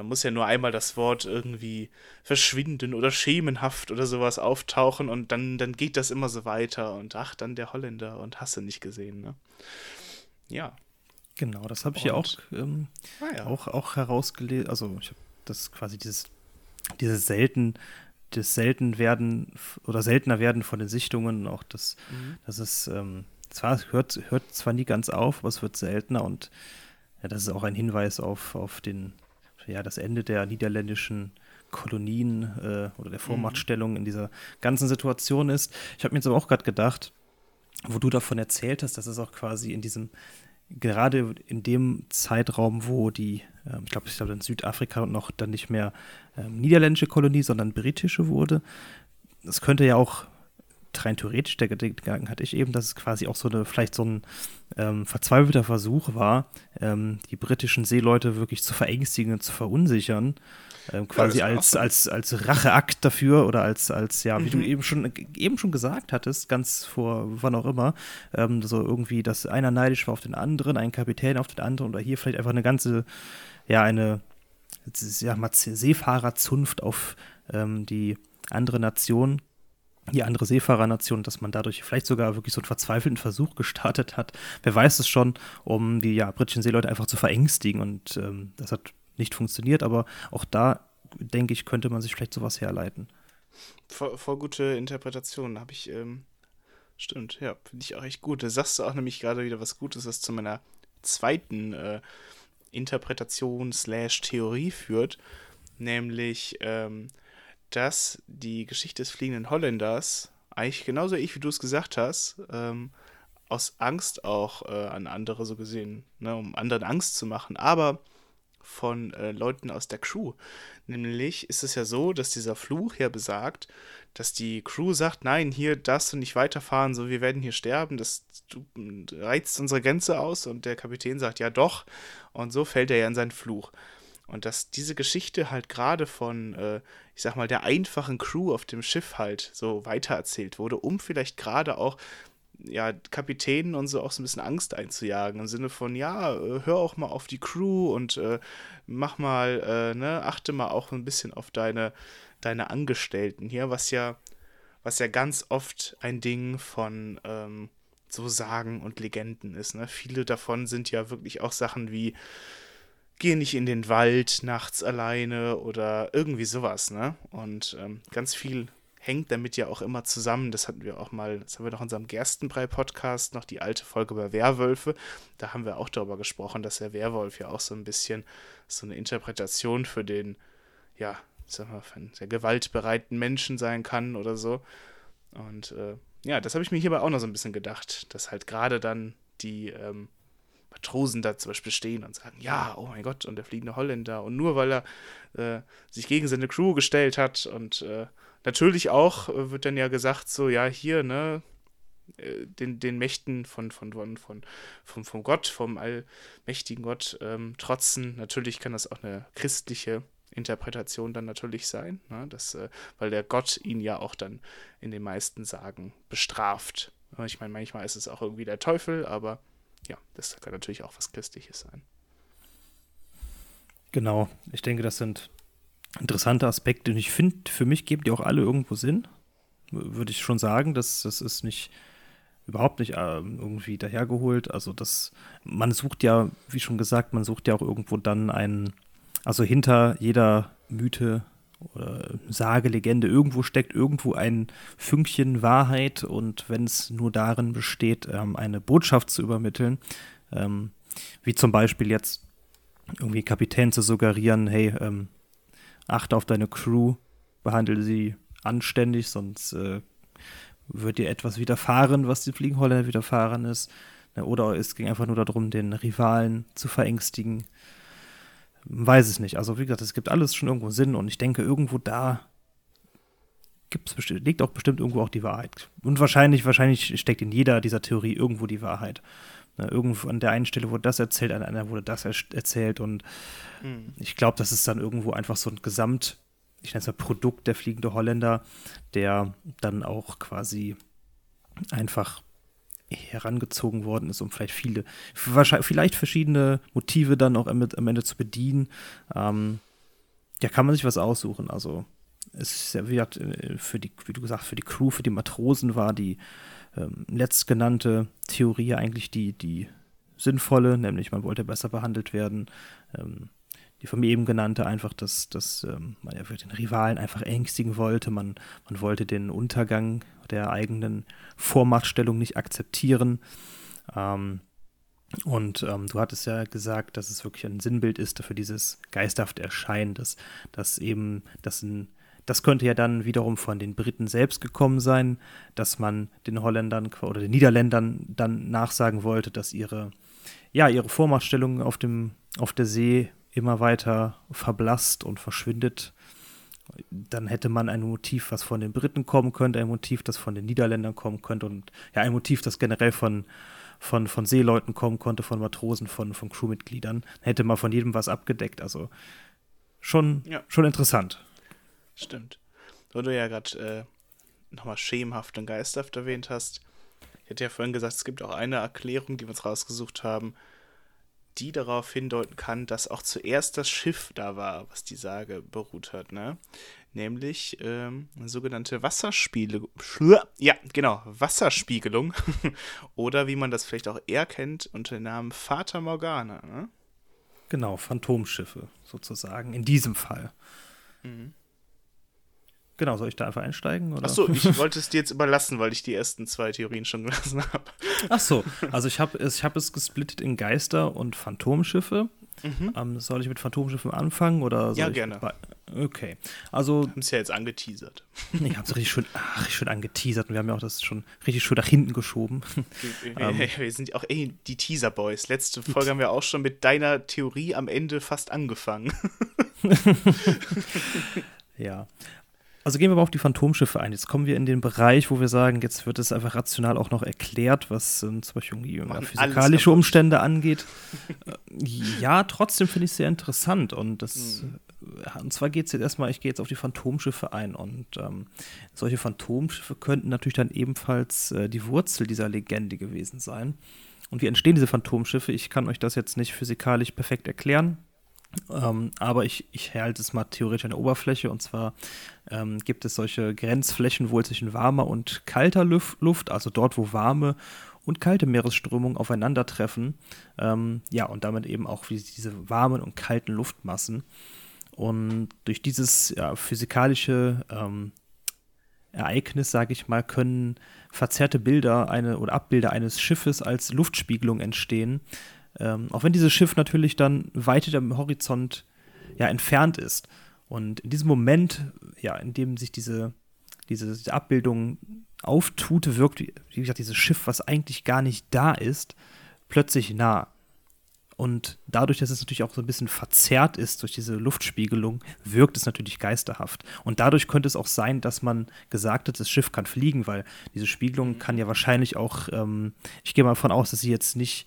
Da muss ja nur einmal das Wort irgendwie verschwinden oder schemenhaft oder sowas auftauchen und dann, dann geht das immer so weiter und ach, dann der Holländer und hast du nicht gesehen, ne? Ja. Genau, das habe ich ja auch, ähm, ah, ja. auch, auch herausgelesen. Also ich habe das quasi dieses, dieses selten das selten werden oder seltener werden von den Sichtungen, auch das, mhm. das ist, ähm, zwar hört, hört zwar nie ganz auf, aber es wird seltener und ja, das ist auch ein Hinweis auf, auf den, ja, das Ende der niederländischen Kolonien äh, oder der mhm. Vormachtstellung mhm. in dieser ganzen Situation ist. Ich habe mir jetzt aber auch gerade gedacht, wo du davon erzählt hast, dass es auch quasi in diesem gerade in dem Zeitraum, wo die, äh, ich glaube, ich glaube in Südafrika noch dann nicht mehr äh, niederländische Kolonie, sondern britische wurde, das könnte ja auch rein theoretisch, der Gedanken hatte ich eben, dass es quasi auch so eine, vielleicht so ein ähm, verzweifelter Versuch war, ähm, die britischen Seeleute wirklich zu verängstigen und zu verunsichern ähm, quasi ja, als, als, als Racheakt dafür oder als, als ja, wie mhm. du eben schon, eben schon gesagt hattest, ganz vor wann auch immer, ähm, so irgendwie, dass einer neidisch war auf den anderen, ein Kapitän auf den anderen oder hier vielleicht einfach eine ganze, ja, eine ja, Seefahrerzunft auf ähm, die andere Nation die andere Seefahrernation, dass man dadurch vielleicht sogar wirklich so einen verzweifelten Versuch gestartet hat. Wer weiß es schon, um die ja, britischen Seeleute einfach zu verängstigen. Und ähm, das hat nicht funktioniert, aber auch da, denke ich, könnte man sich vielleicht sowas herleiten. Voll, voll gute Interpretation, habe ich, ähm, stimmt, ja, finde ich auch echt gut. Da sagst du auch nämlich gerade wieder was Gutes, was zu meiner zweiten äh, Interpretation slash Theorie führt, nämlich, ähm, dass die Geschichte des fliegenden Holländers eigentlich genauso ich, wie du es gesagt hast, ähm, aus Angst auch äh, an andere so gesehen, ne, um anderen Angst zu machen, aber von äh, Leuten aus der Crew. Nämlich ist es ja so, dass dieser Fluch ja besagt, dass die Crew sagt, nein, hier darfst du nicht weiterfahren, so wir werden hier sterben, das reizt unsere Grenze aus und der Kapitän sagt, ja doch, und so fällt er ja in seinen Fluch. Und dass diese Geschichte halt gerade von, äh, ich sag mal, der einfachen Crew auf dem Schiff halt so weitererzählt wurde, um vielleicht gerade auch ja, Kapitänen und so auch so ein bisschen Angst einzujagen. Im Sinne von, ja, äh, hör auch mal auf die Crew und äh, mach mal, äh, ne, achte mal auch ein bisschen auf deine, deine Angestellten hier, was ja, was ja ganz oft ein Ding von ähm, so Sagen und Legenden ist. Ne? Viele davon sind ja wirklich auch Sachen wie, geh nicht in den Wald nachts alleine oder irgendwie sowas, ne? Und ähm, ganz viel hängt damit ja auch immer zusammen. Das hatten wir auch mal, das haben wir noch in unserem Gerstenbrei-Podcast, noch die alte Folge über Werwölfe. Da haben wir auch darüber gesprochen, dass der Werwolf ja auch so ein bisschen so eine Interpretation für den, ja, sag mal, für einen sehr gewaltbereiten Menschen sein kann oder so. Und äh, ja, das habe ich mir hierbei auch noch so ein bisschen gedacht, dass halt gerade dann die ähm, Matrosen da zum Beispiel stehen und sagen, ja, oh mein Gott, und der fliegende Holländer. Und nur weil er äh, sich gegen seine Crew gestellt hat und äh, natürlich auch äh, wird dann ja gesagt, so, ja, hier, ne, äh, den, den Mächten von, von, von, von, vom, vom Gott, vom allmächtigen Gott ähm, trotzen. Natürlich kann das auch eine christliche Interpretation dann natürlich sein, ne? das, äh, weil der Gott ihn ja auch dann in den meisten Sagen bestraft. Ich meine, manchmal ist es auch irgendwie der Teufel, aber ja, das kann natürlich auch was Christliches sein. Genau, ich denke, das sind interessante Aspekte. Und ich finde, für mich geben die auch alle irgendwo Sinn. würde ich schon sagen. Das, das ist nicht überhaupt nicht äh, irgendwie dahergeholt. Also das, man sucht ja, wie schon gesagt, man sucht ja auch irgendwo dann einen, also hinter jeder Mythe oder Sage, Legende, irgendwo steckt irgendwo ein Fünkchen Wahrheit und wenn es nur darin besteht, ähm, eine Botschaft zu übermitteln, ähm, wie zum Beispiel jetzt irgendwie Kapitän zu suggerieren, hey, ähm, achte auf deine Crew, behandle sie anständig, sonst äh, wird dir etwas widerfahren, was den Fliegenholländer widerfahren ist. Ne, oder es ging einfach nur darum, den Rivalen zu verängstigen. Weiß es nicht. Also, wie gesagt, es gibt alles schon irgendwo Sinn und ich denke, irgendwo da gibt's bestimmt, liegt auch bestimmt irgendwo auch die Wahrheit. Und wahrscheinlich, wahrscheinlich steckt in jeder dieser Theorie irgendwo die Wahrheit. Ne, irgendwo an der einen Stelle wurde das erzählt, an einer wurde das erzählt und mhm. ich glaube, das ist dann irgendwo einfach so ein Gesamt, ich nenne es mal Produkt der fliegende Holländer, der dann auch quasi einfach herangezogen worden ist, um vielleicht viele, vielleicht verschiedene Motive dann auch am, Ende zu bedienen. Ähm, ja, kann man sich was aussuchen. Also es ist ja wie, äh, für die, wie du gesagt, für die Crew, für die Matrosen war die ähm, letztgenannte Theorie eigentlich die, die sinnvolle, nämlich man wollte besser behandelt werden. Ähm, die von mir eben genannte, einfach, dass, dass ähm, man ja den Rivalen einfach ängstigen wollte. Man, man wollte den Untergang der eigenen Vormachtstellung nicht akzeptieren. Ähm, und ähm, du hattest ja gesagt, dass es wirklich ein Sinnbild ist für dieses geisterhafte Erscheinen, dass, dass eben das ein das könnte ja dann wiederum von den Briten selbst gekommen sein, dass man den Holländern oder den Niederländern dann nachsagen wollte, dass ihre, ja, ihre Vormachtstellung auf, dem, auf der See immer weiter verblasst und verschwindet, dann hätte man ein Motiv, was von den Briten kommen könnte, ein Motiv, das von den Niederländern kommen könnte und ja, ein Motiv, das generell von, von, von Seeleuten kommen konnte, von Matrosen, von, von Crewmitgliedern. Dann hätte man von jedem was abgedeckt. Also schon, ja. schon interessant. Stimmt. Wo du ja gerade äh, nochmal schemenhaft und geisthaft erwähnt hast. Ich hatte ja vorhin gesagt, es gibt auch eine Erklärung, die wir uns rausgesucht haben, die darauf hindeuten kann, dass auch zuerst das Schiff da war, was die Sage beruht hat, ne? Nämlich ähm, eine sogenannte Wasserspiegelung. Ja, genau, Wasserspiegelung. Oder wie man das vielleicht auch eher kennt, unter dem Namen Fata Morgana, ne? Genau, Phantomschiffe sozusagen, in diesem Fall. Mhm. Genau, soll ich da einfach einsteigen? Oder? Achso, ich wollte es dir jetzt überlassen, weil ich die ersten zwei Theorien schon gelassen habe. Achso, also ich habe ich hab es gesplittet in Geister und Phantomschiffe. Mhm. Ähm, soll ich mit Phantomschiffen anfangen? Oder ja, gerne. Okay, also. Wir haben es ja jetzt angeteasert. Ich habe es richtig schön, ach, richtig schön angeteasert und wir haben ja auch das schon richtig schön nach hinten geschoben. Wir, wir, ähm, wir sind auch ey, die Teaser-Boys. Letzte Folge haben wir auch schon mit deiner Theorie am Ende fast angefangen. ja, also gehen wir mal auf die Phantomschiffe ein. Jetzt kommen wir in den Bereich, wo wir sagen, jetzt wird es einfach rational auch noch erklärt, was ähm, zum Beispiel irgendwie physikalische Umstände angeht. Äh, ja, trotzdem finde ich es sehr interessant. Und das, mhm. und zwar geht es jetzt erstmal, ich gehe jetzt auf die Phantomschiffe ein. Und ähm, solche Phantomschiffe könnten natürlich dann ebenfalls äh, die Wurzel dieser Legende gewesen sein. Und wie entstehen diese Phantomschiffe? Ich kann euch das jetzt nicht physikalisch perfekt erklären. Ähm, aber ich, ich halte es mal theoretisch an der Oberfläche. Und zwar ähm, gibt es solche Grenzflächen wohl zwischen warmer und kalter Luft, also dort, wo warme und kalte Meeresströmungen aufeinandertreffen. Ähm, ja, und damit eben auch diese warmen und kalten Luftmassen. Und durch dieses ja, physikalische ähm, Ereignis, sage ich mal, können verzerrte Bilder eine, oder Abbilder eines Schiffes als Luftspiegelung entstehen ähm, auch wenn dieses Schiff natürlich dann weiter am Horizont ja, entfernt ist. Und in diesem Moment, ja, in dem sich diese, diese, diese Abbildung auftut, wirkt, wie gesagt, dieses Schiff, was eigentlich gar nicht da ist, plötzlich nah. Und dadurch, dass es natürlich auch so ein bisschen verzerrt ist durch diese Luftspiegelung, wirkt es natürlich geisterhaft. Und dadurch könnte es auch sein, dass man gesagt hat, das Schiff kann fliegen, weil diese Spiegelung kann ja wahrscheinlich auch, ähm, ich gehe mal davon aus, dass sie jetzt nicht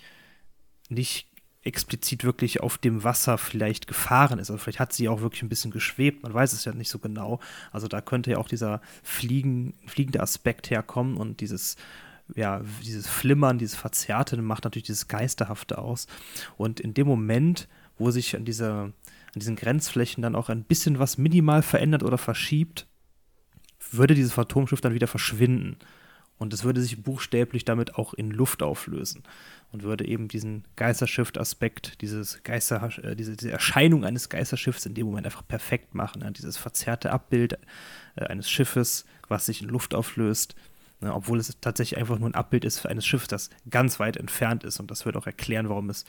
nicht explizit wirklich auf dem Wasser vielleicht gefahren ist. Also vielleicht hat sie auch wirklich ein bisschen geschwebt, man weiß es ja nicht so genau. Also da könnte ja auch dieser Fliegen, fliegende Aspekt herkommen und dieses, ja, dieses Flimmern, dieses Verzerrte macht natürlich dieses Geisterhafte aus. Und in dem Moment, wo sich an, dieser, an diesen Grenzflächen dann auch ein bisschen was minimal verändert oder verschiebt, würde dieses Phantomschiff dann wieder verschwinden. Und es würde sich buchstäblich damit auch in Luft auflösen und würde eben diesen Geisterschiff-Aspekt, Geister, äh, diese, diese, Erscheinung eines Geisterschiffs in dem Moment einfach perfekt machen. Ja? Dieses verzerrte Abbild äh, eines Schiffes, was sich in Luft auflöst, ne? obwohl es tatsächlich einfach nur ein Abbild ist für eines Schiffs, das ganz weit entfernt ist. Und das würde auch erklären, warum es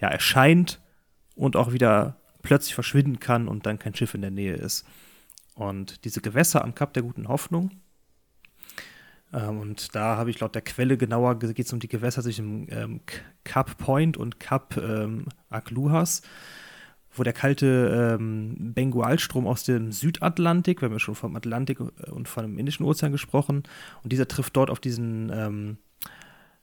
ja erscheint und auch wieder plötzlich verschwinden kann und dann kein Schiff in der Nähe ist. Und diese Gewässer am Kap der Guten Hoffnung, ähm, und da habe ich laut der Quelle genauer, geht es um die Gewässer zwischen ähm, Cap Point und Cap ähm, Agluhas, wo der kalte ähm, Bengualstrom aus dem Südatlantik, wir haben ja schon vom Atlantik und von dem Indischen Ozean gesprochen, und dieser trifft dort auf diesen ähm,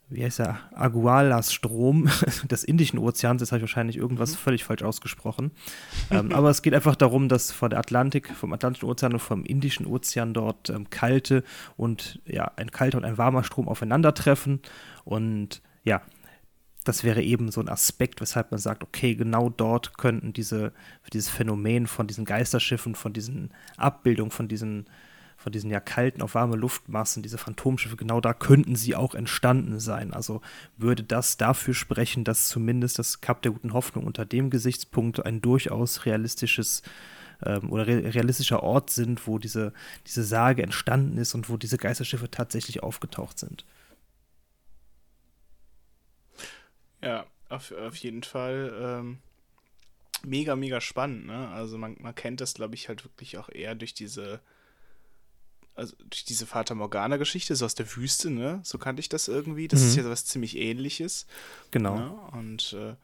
wie heißt er, Agualas-Strom des Indischen Ozeans. Jetzt habe ich wahrscheinlich irgendwas mhm. völlig falsch ausgesprochen. ähm, aber es geht einfach darum, dass von der Atlantik, vom Atlantischen Ozean und vom Indischen Ozean dort ähm, kalte und ja, ein kalter und ein warmer Strom aufeinandertreffen. Und ja, das wäre eben so ein Aspekt, weshalb man sagt, okay, genau dort könnten diese, dieses Phänomen von diesen Geisterschiffen, von diesen Abbildungen, von diesen von diesen ja kalten auf warme Luftmassen, diese Phantomschiffe, genau da könnten sie auch entstanden sein. Also würde das dafür sprechen, dass zumindest das Kap der guten Hoffnung unter dem Gesichtspunkt ein durchaus realistisches ähm, oder re realistischer Ort sind, wo diese, diese Sage entstanden ist und wo diese Geisterschiffe tatsächlich aufgetaucht sind. Ja, auf, auf jeden Fall. Ähm mega, mega spannend, ne? Also man, man kennt das, glaube ich, halt wirklich auch eher durch diese also durch diese Vater Morgana-Geschichte, so aus der Wüste, ne? So kannte ich das irgendwie. Das mhm. ist ja was ziemlich ähnliches. Genau. Ne? Und äh,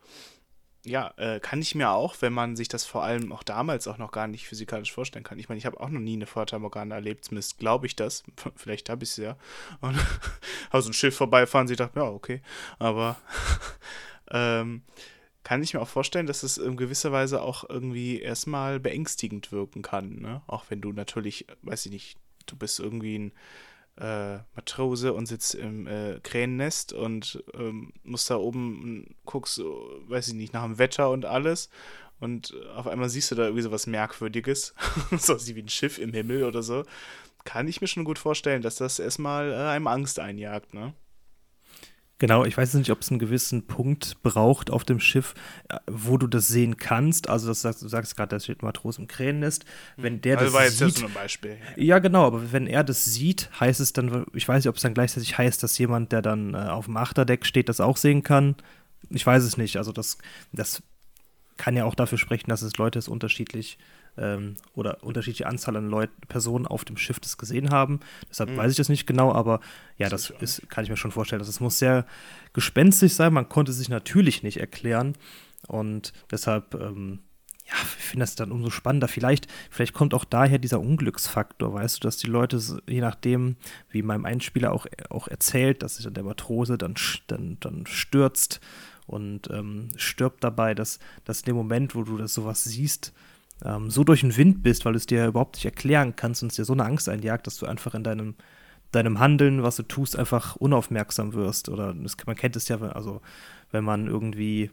ja, äh, kann ich mir auch, wenn man sich das vor allem auch damals auch noch gar nicht physikalisch vorstellen kann. Ich meine, ich habe auch noch nie eine Fata Morgana erlebt, zumindest glaube ich das. Vielleicht habe ich es ja. Und habe so ein Schiff vorbeifahren, sie dachte, ja, okay. Aber ähm, kann ich mir auch vorstellen, dass es in gewisser Weise auch irgendwie erstmal beängstigend wirken kann. Ne? Auch wenn du natürlich, weiß ich nicht, du bist irgendwie ein äh, Matrose und sitzt im äh, Kränennest und ähm, musst da oben, guckst, weiß ich nicht, nach dem Wetter und alles. Und auf einmal siehst du da irgendwie so was Merkwürdiges, so wie ein Schiff im Himmel oder so. Kann ich mir schon gut vorstellen, dass das erstmal äh, einem Angst einjagt, ne? Genau, ich weiß nicht, ob es einen gewissen Punkt braucht auf dem Schiff, äh, wo du das sehen kannst. Also das sagst, du sagst gerade, da steht Matros im Krähennest. Wenn der also das war jetzt sieht, so ein Beispiel. Ja, genau, aber wenn er das sieht, heißt es dann, ich weiß nicht, ob es dann gleichzeitig heißt, dass jemand, der dann äh, auf dem Achterdeck steht, das auch sehen kann. Ich weiß es nicht. Also das, das kann ja auch dafür sprechen, dass es Leute es unterschiedlich ähm, oder unterschiedliche Anzahl an Leut Personen auf dem Schiff das gesehen haben. Deshalb mhm. weiß ich das nicht genau, aber ja, das, das ist, kann ich mir schon vorstellen. Das muss sehr gespenstig sein. Man konnte sich natürlich nicht erklären. Und deshalb, ähm, ja, ich finde das dann umso spannender. Vielleicht, vielleicht kommt auch daher dieser Unglücksfaktor, weißt du, dass die Leute, je nachdem, wie meinem Einspieler auch, auch erzählt, dass sich dann der Matrose dann, dann, dann stürzt und ähm, stirbt dabei, dass, dass in dem Moment, wo du das sowas siehst, ähm, so durch den Wind bist, weil du es dir überhaupt nicht erklären kannst und es dir so eine Angst einjagt, dass du einfach in deinem, deinem Handeln, was du tust, einfach unaufmerksam wirst. Oder das, man kennt es ja, also wenn man irgendwie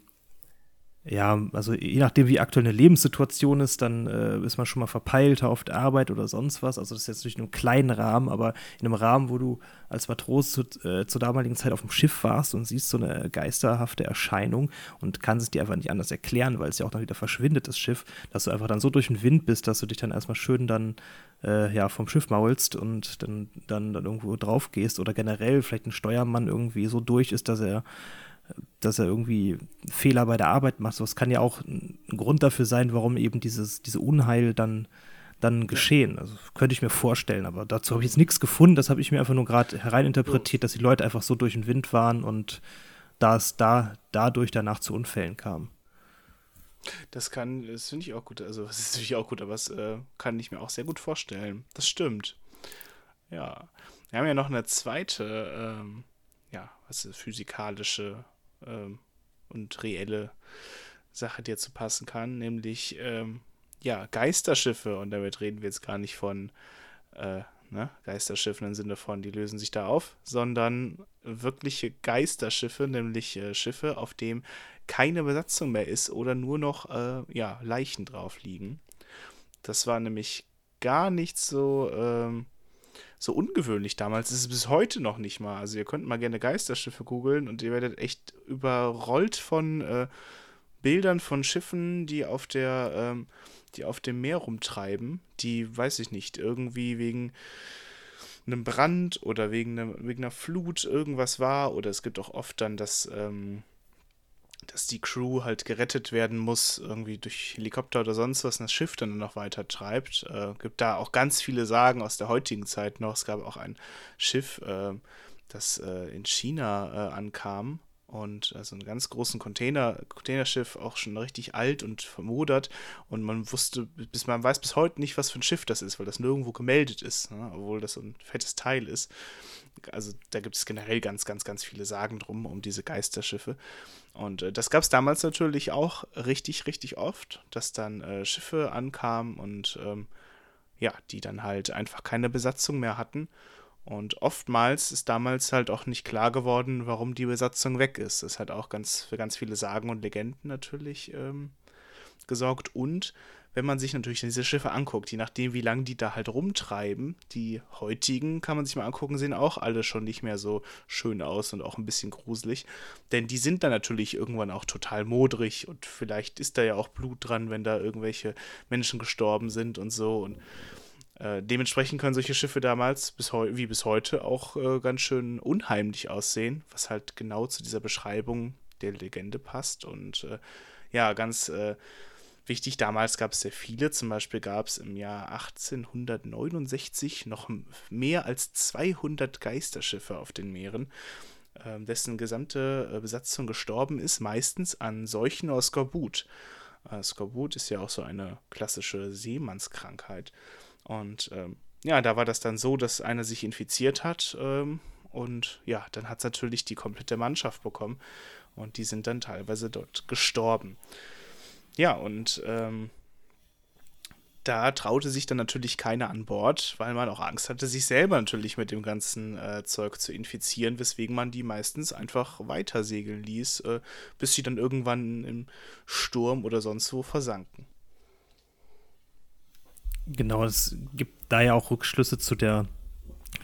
ja, also je nachdem, wie aktuell eine Lebenssituation ist, dann äh, ist man schon mal verpeilter auf der Arbeit oder sonst was. Also das ist jetzt nicht in einem kleinen Rahmen, aber in einem Rahmen, wo du als Matrose zu, äh, zur damaligen Zeit auf dem Schiff warst und siehst so eine geisterhafte Erscheinung und kannst es dir einfach nicht anders erklären, weil es ja auch dann wieder verschwindet, das Schiff, dass du einfach dann so durch den Wind bist, dass du dich dann erstmal schön dann äh, ja, vom Schiff maulst und dann, dann, dann irgendwo drauf gehst oder generell vielleicht ein Steuermann irgendwie so durch ist, dass er dass er irgendwie Fehler bei der Arbeit macht. Das kann ja auch ein Grund dafür sein, warum eben dieses, diese Unheil dann, dann geschehen. Also könnte ich mir vorstellen, aber dazu habe ich jetzt nichts gefunden. Das habe ich mir einfach nur gerade hereininterpretiert, dass die Leute einfach so durch den Wind waren und da es da dadurch danach zu Unfällen kam. Das kann, das finde ich auch gut. Also, das ist natürlich auch gut, aber das äh, kann ich mir auch sehr gut vorstellen. Das stimmt. Ja. Wir haben ja noch eine zweite, ähm, ja, was ist physikalische ähm, und reelle Sache, die dazu passen kann, nämlich ähm, ja, Geisterschiffe. Und damit reden wir jetzt gar nicht von äh, ne, Geisterschiffen im Sinne von, die lösen sich da auf, sondern wirkliche Geisterschiffe, nämlich äh, Schiffe, auf dem keine Besatzung mehr ist oder nur noch äh, ja, Leichen drauf liegen. Das war nämlich gar nicht so ähm, so ungewöhnlich damals. Das ist bis heute noch nicht mal. Also ihr könnt mal gerne Geisterschiffe googeln und ihr werdet echt überrollt von äh, Bildern von Schiffen, die auf der, ähm, die auf dem Meer rumtreiben, die, weiß ich nicht, irgendwie wegen einem Brand oder wegen, einer, wegen einer Flut irgendwas war. Oder es gibt auch oft dann das, ähm, dass die Crew halt gerettet werden muss, irgendwie durch Helikopter oder sonst was, und das Schiff dann noch weiter treibt. Äh, gibt da auch ganz viele Sagen aus der heutigen Zeit noch. Es gab auch ein Schiff, äh, das äh, in China äh, ankam und also einen ganz großen Container, Containerschiff, auch schon richtig alt und vermodert. Und man wusste, bis man weiß bis heute nicht, was für ein Schiff das ist, weil das nirgendwo gemeldet ist, ne? obwohl das so ein fettes Teil ist. Also da gibt es generell ganz, ganz, ganz viele Sagen drum um diese Geisterschiffe. Und äh, das gab es damals natürlich auch richtig, richtig oft, dass dann äh, Schiffe ankamen und ähm, ja, die dann halt einfach keine Besatzung mehr hatten. Und oftmals ist damals halt auch nicht klar geworden, warum die Besatzung weg ist. Das hat auch ganz für ganz viele Sagen und Legenden natürlich ähm, gesorgt. Und wenn man sich natürlich diese Schiffe anguckt, je nachdem, wie lange die da halt rumtreiben, die heutigen kann man sich mal angucken, sehen auch alle schon nicht mehr so schön aus und auch ein bisschen gruselig. Denn die sind dann natürlich irgendwann auch total modrig und vielleicht ist da ja auch Blut dran, wenn da irgendwelche Menschen gestorben sind und so. Und äh, dementsprechend können solche Schiffe damals bis wie bis heute auch äh, ganz schön unheimlich aussehen, was halt genau zu dieser Beschreibung der Legende passt. Und äh, ja, ganz äh, wichtig, damals gab es sehr viele. Zum Beispiel gab es im Jahr 1869 noch mehr als 200 Geisterschiffe auf den Meeren, ähm, dessen gesamte äh, Besatzung gestorben ist, meistens an Seuchen aus Skorbut. Äh, Skorbut ist ja auch so eine klassische Seemannskrankheit. Und ähm, ja, da war das dann so, dass einer sich infiziert hat ähm, und ja, dann hat es natürlich die komplette Mannschaft bekommen und die sind dann teilweise dort gestorben. Ja, und ähm, da traute sich dann natürlich keiner an Bord, weil man auch Angst hatte, sich selber natürlich mit dem ganzen äh, Zeug zu infizieren, weswegen man die meistens einfach weiter segeln ließ, äh, bis sie dann irgendwann im Sturm oder sonst wo versanken. Genau, es gibt da ja auch Rückschlüsse zu der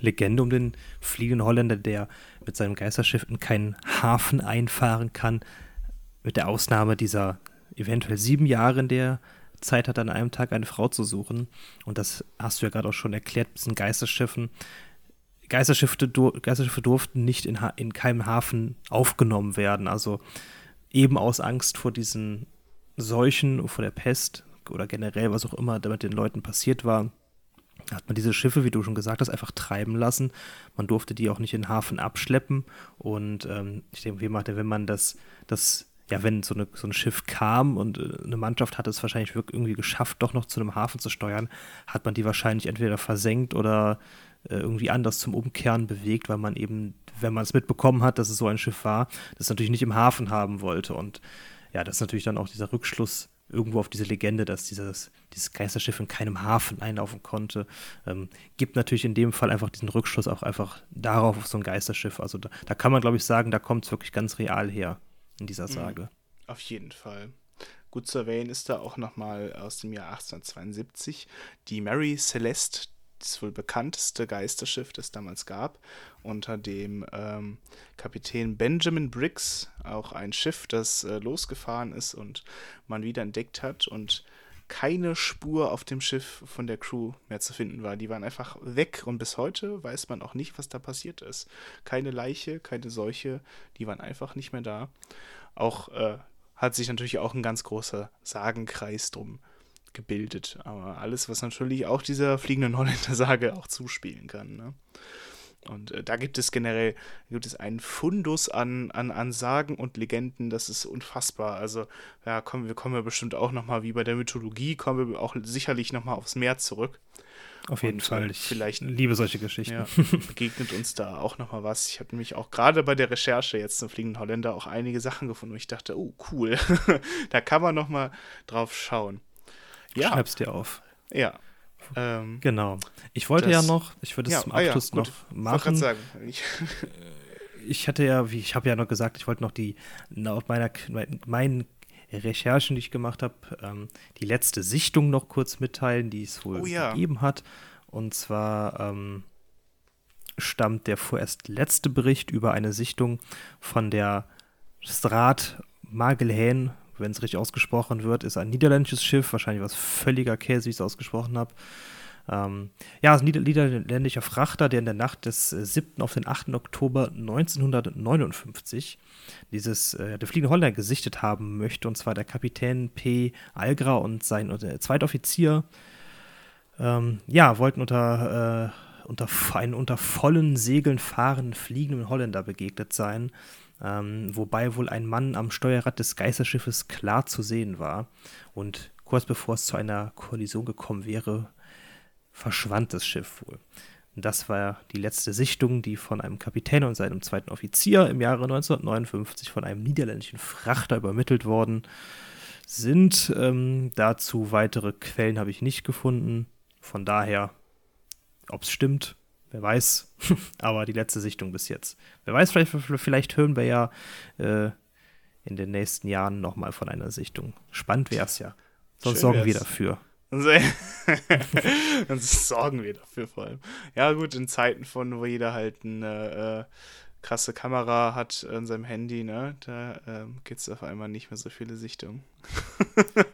Legende um den fliegenden Holländer, der mit seinem Geisterschiff in keinen Hafen einfahren kann, mit der Ausnahme dieser eventuell sieben Jahre, in der Zeit hat, an einem Tag eine Frau zu suchen. Und das hast du ja gerade auch schon erklärt, mit diesen Geisterschiffen. Geisterschiffe, Geisterschiffe durften nicht in, in keinem Hafen aufgenommen werden. Also eben aus Angst vor diesen Seuchen, vor der Pest, oder generell was auch immer damit den Leuten passiert war, hat man diese Schiffe, wie du schon gesagt hast, einfach treiben lassen. Man durfte die auch nicht in den Hafen abschleppen. Und ähm, ich denke, wenn man das, das ja, wenn so, eine, so ein Schiff kam und äh, eine Mannschaft hat es wahrscheinlich wirklich irgendwie geschafft, doch noch zu einem Hafen zu steuern, hat man die wahrscheinlich entweder versenkt oder äh, irgendwie anders zum Umkehren bewegt, weil man eben, wenn man es mitbekommen hat, dass es so ein Schiff war, das natürlich nicht im Hafen haben wollte. Und ja, das ist natürlich dann auch dieser Rückschluss irgendwo auf diese Legende, dass dieses, dieses Geisterschiff in keinem Hafen einlaufen konnte. Ähm, gibt natürlich in dem Fall einfach diesen Rückschluss auch einfach darauf, auf so ein Geisterschiff. Also da, da kann man, glaube ich, sagen, da kommt es wirklich ganz real her in dieser mhm. Sage. Auf jeden Fall. Gut zu erwähnen ist da auch nochmal aus dem Jahr 1872 die Mary Celeste, das wohl bekannteste Geisterschiff, das es damals gab, unter dem ähm, Kapitän Benjamin Briggs, auch ein Schiff, das äh, losgefahren ist und man wieder entdeckt hat und keine Spur auf dem Schiff von der Crew mehr zu finden war. Die waren einfach weg und bis heute weiß man auch nicht, was da passiert ist. Keine Leiche, keine Seuche, die waren einfach nicht mehr da. Auch äh, hat sich natürlich auch ein ganz großer Sagenkreis drum gebildet. Aber alles, was natürlich auch dieser fliegenden Holländer-Sage auch zuspielen kann. Ne? Und äh, da gibt es generell gibt es einen Fundus an, an, an Sagen und Legenden, das ist unfassbar. Also, ja, kommen wir kommen wir bestimmt auch nochmal, wie bei der Mythologie, kommen wir auch sicherlich nochmal aufs Meer zurück. Auf jeden und, Fall. Ich vielleicht liebe solche Geschichten. Ja, begegnet uns da auch nochmal was. Ich habe nämlich auch gerade bei der Recherche jetzt zum Fliegenden Holländer auch einige Sachen gefunden, wo ich dachte, oh, cool. da kann man nochmal drauf schauen. Ja. Schreib's dir auf. Ja. Ähm, genau. Ich wollte das, ja noch, ich würde es ja, zum Abschluss ah ja, noch machen. Sagen. Ich, äh, ich hatte ja, wie ich habe ja noch gesagt, ich wollte noch die, laut meiner, meinen Recherchen, die ich gemacht habe, ähm, die letzte Sichtung noch kurz mitteilen, die es wohl oh, ja. gegeben hat. Und zwar ähm, stammt der vorerst letzte Bericht über eine Sichtung von der Straat Magelhaen, wenn es richtig ausgesprochen wird, ist ein niederländisches Schiff, wahrscheinlich was völliger Käse, wie ich es ausgesprochen habe. Ähm, ja, ein niederländischer Frachter, der in der Nacht des 7. Äh, auf den 8. Oktober 1959 dieses, äh, der fliegende Holländer gesichtet haben möchte, und zwar der Kapitän P. Algra und sein äh, zweiter Offizier, ähm, ja, wollten unter, äh, unter, einen unter vollen Segeln fahrenden fliegenden Holländer begegnet sein, ähm, wobei wohl ein Mann am Steuerrad des Geisterschiffes klar zu sehen war. Und kurz bevor es zu einer Kollision gekommen wäre, verschwand das Schiff wohl. Und das war die letzte Sichtung, die von einem Kapitän und seinem zweiten Offizier im Jahre 1959 von einem niederländischen Frachter übermittelt worden sind. Ähm, dazu weitere Quellen habe ich nicht gefunden. Von daher, ob es stimmt, wer weiß. Aber die letzte Sichtung bis jetzt. Wer weiß, vielleicht, vielleicht hören wir ja äh, in den nächsten Jahren nochmal von einer Sichtung. Spannend wäre es ja. Sonst sorgen wir dafür. Dann sorgen wir dafür vor allem. Ja, gut, in Zeiten von, wo jeder halt eine äh, krasse Kamera hat in seinem Handy, ne, da ähm, gibt es auf einmal nicht mehr so viele Sichtungen. ja,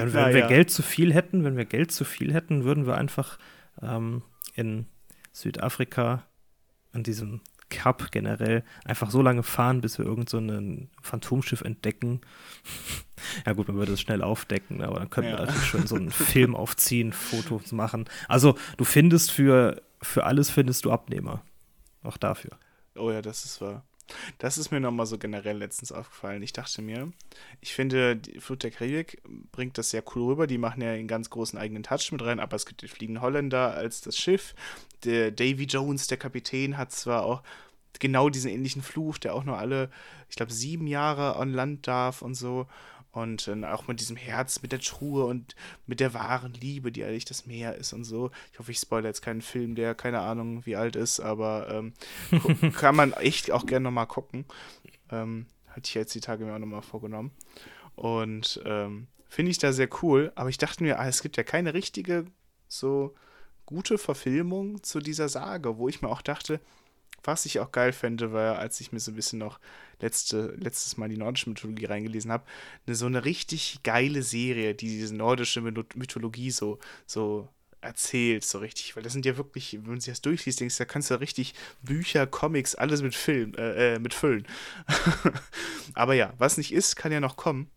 wenn Na, wir. Geld zu viel hätten, wenn wir Geld zu viel hätten, würden wir einfach ähm, in Südafrika an diesem Cup generell einfach so lange fahren, bis wir irgend so ein Phantomschiff entdecken. ja gut, man würde es schnell aufdecken, aber dann könnten ja. wir natürlich schon so einen Film aufziehen, Fotos machen. Also du findest für, für alles findest du Abnehmer. Auch dafür. Oh ja, das ist wahr. Das ist mir nochmal so generell letztens aufgefallen. Ich dachte mir, ich finde, Flut der Karibik bringt das sehr cool rüber. Die machen ja einen ganz großen eigenen Touch mit rein, aber es gibt den fliegenden Holländer als das Schiff. Der Davy Jones, der Kapitän, hat zwar auch genau diesen ähnlichen Fluch, der auch nur alle, ich glaube, sieben Jahre an Land darf und so. Und äh, auch mit diesem Herz, mit der Truhe und mit der wahren Liebe, die eigentlich das Meer ist und so. Ich hoffe, ich spoilere jetzt keinen Film, der keine Ahnung wie alt ist, aber ähm, kann man echt auch gerne nochmal gucken. Ähm, hatte ich jetzt die Tage mir auch nochmal vorgenommen. Und ähm, finde ich da sehr cool. Aber ich dachte mir, ah, es gibt ja keine richtige, so gute Verfilmung zu dieser Sage, wo ich mir auch dachte, was ich auch geil fände, war, als ich mir so ein bisschen noch letzte, letztes Mal die nordische Mythologie reingelesen habe, eine, so eine richtig geile Serie, die diese nordische Mythologie so, so erzählt, so richtig. Weil das sind ja wirklich, wenn man sich das durchliest, denkst du, da kannst du richtig Bücher, Comics, alles mit Film, äh, äh mit füllen. Aber ja, was nicht ist, kann ja noch kommen.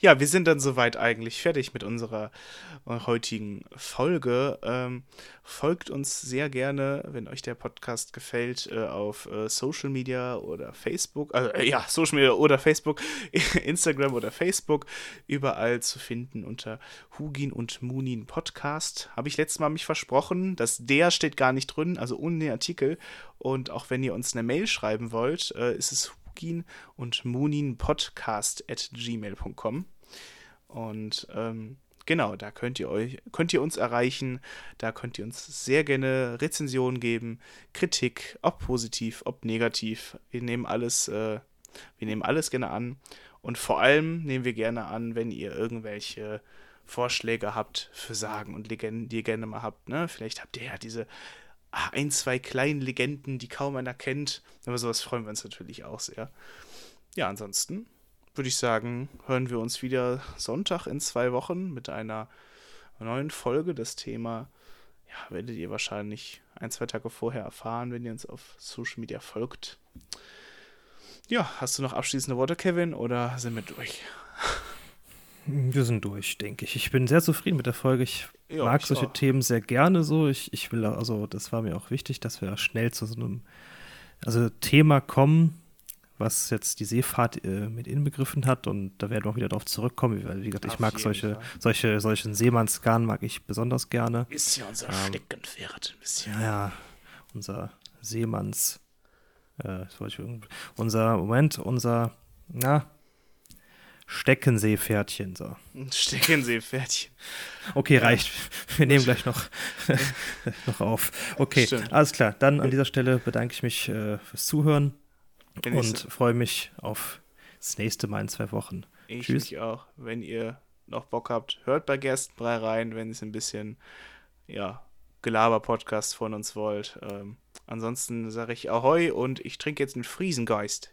Ja, wir sind dann soweit eigentlich fertig mit unserer äh, heutigen Folge. Ähm, folgt uns sehr gerne, wenn euch der Podcast gefällt, äh, auf äh, Social Media oder Facebook. Also, äh, ja, Social Media oder Facebook, Instagram oder Facebook. Überall zu finden unter Hugin und Munin Podcast. Habe ich letztes Mal mich versprochen. dass der steht gar nicht drin, also ohne Artikel. Und auch wenn ihr uns eine Mail schreiben wollt, äh, ist es Mukin und gmail.com. Und ähm, genau, da könnt ihr euch, könnt ihr uns erreichen, da könnt ihr uns sehr gerne Rezensionen geben, Kritik, ob positiv, ob negativ. Wir nehmen alles, äh, wir nehmen alles gerne an. Und vor allem nehmen wir gerne an, wenn ihr irgendwelche Vorschläge habt für Sagen und Legenden, die ihr gerne mal habt. Ne? Vielleicht habt ihr ja diese ein, zwei kleinen Legenden, die kaum einer kennt. Aber sowas freuen wir uns natürlich auch sehr. Ja, ansonsten würde ich sagen, hören wir uns wieder Sonntag in zwei Wochen mit einer neuen Folge. Das Thema ja, werdet ihr wahrscheinlich ein, zwei Tage vorher erfahren, wenn ihr uns auf Social Media folgt. Ja, hast du noch abschließende Worte, Kevin, oder sind wir durch? Wir sind durch, denke ich. Ich bin sehr zufrieden mit der Folge. Ich ja, mag ich solche auch. Themen sehr gerne so. Ich, ich will, also das war mir auch wichtig, dass wir schnell zu so einem also Thema kommen, was jetzt die Seefahrt äh, mit inbegriffen hat. Und da werden wir auch wieder darauf zurückkommen. Weil, wie gesagt, ich Auf mag solche, solche, solchen Seemannsgarn mag ich besonders gerne. Ist ja unser ähm, Steckenpferd ein bisschen. Ja, ja, unser Seemanns. Äh, unser, Moment, unser, na, Steckenseepferdchen, so. Steckenseepferdchen. Okay, reicht. Wir nehmen gleich noch, noch auf. Okay, Stimmt. alles klar. Dann an dieser Stelle bedanke ich mich äh, fürs Zuhören und freue mich auf das nächste Mal in zwei Wochen. Ich Tschüss. mich auch. Wenn ihr noch Bock habt, hört bei Gerstenbrei rein, wenn es ein bisschen, ja, Gelaber-Podcast von uns wollt. Ähm, ansonsten sage ich Ahoi und ich trinke jetzt einen Friesengeist.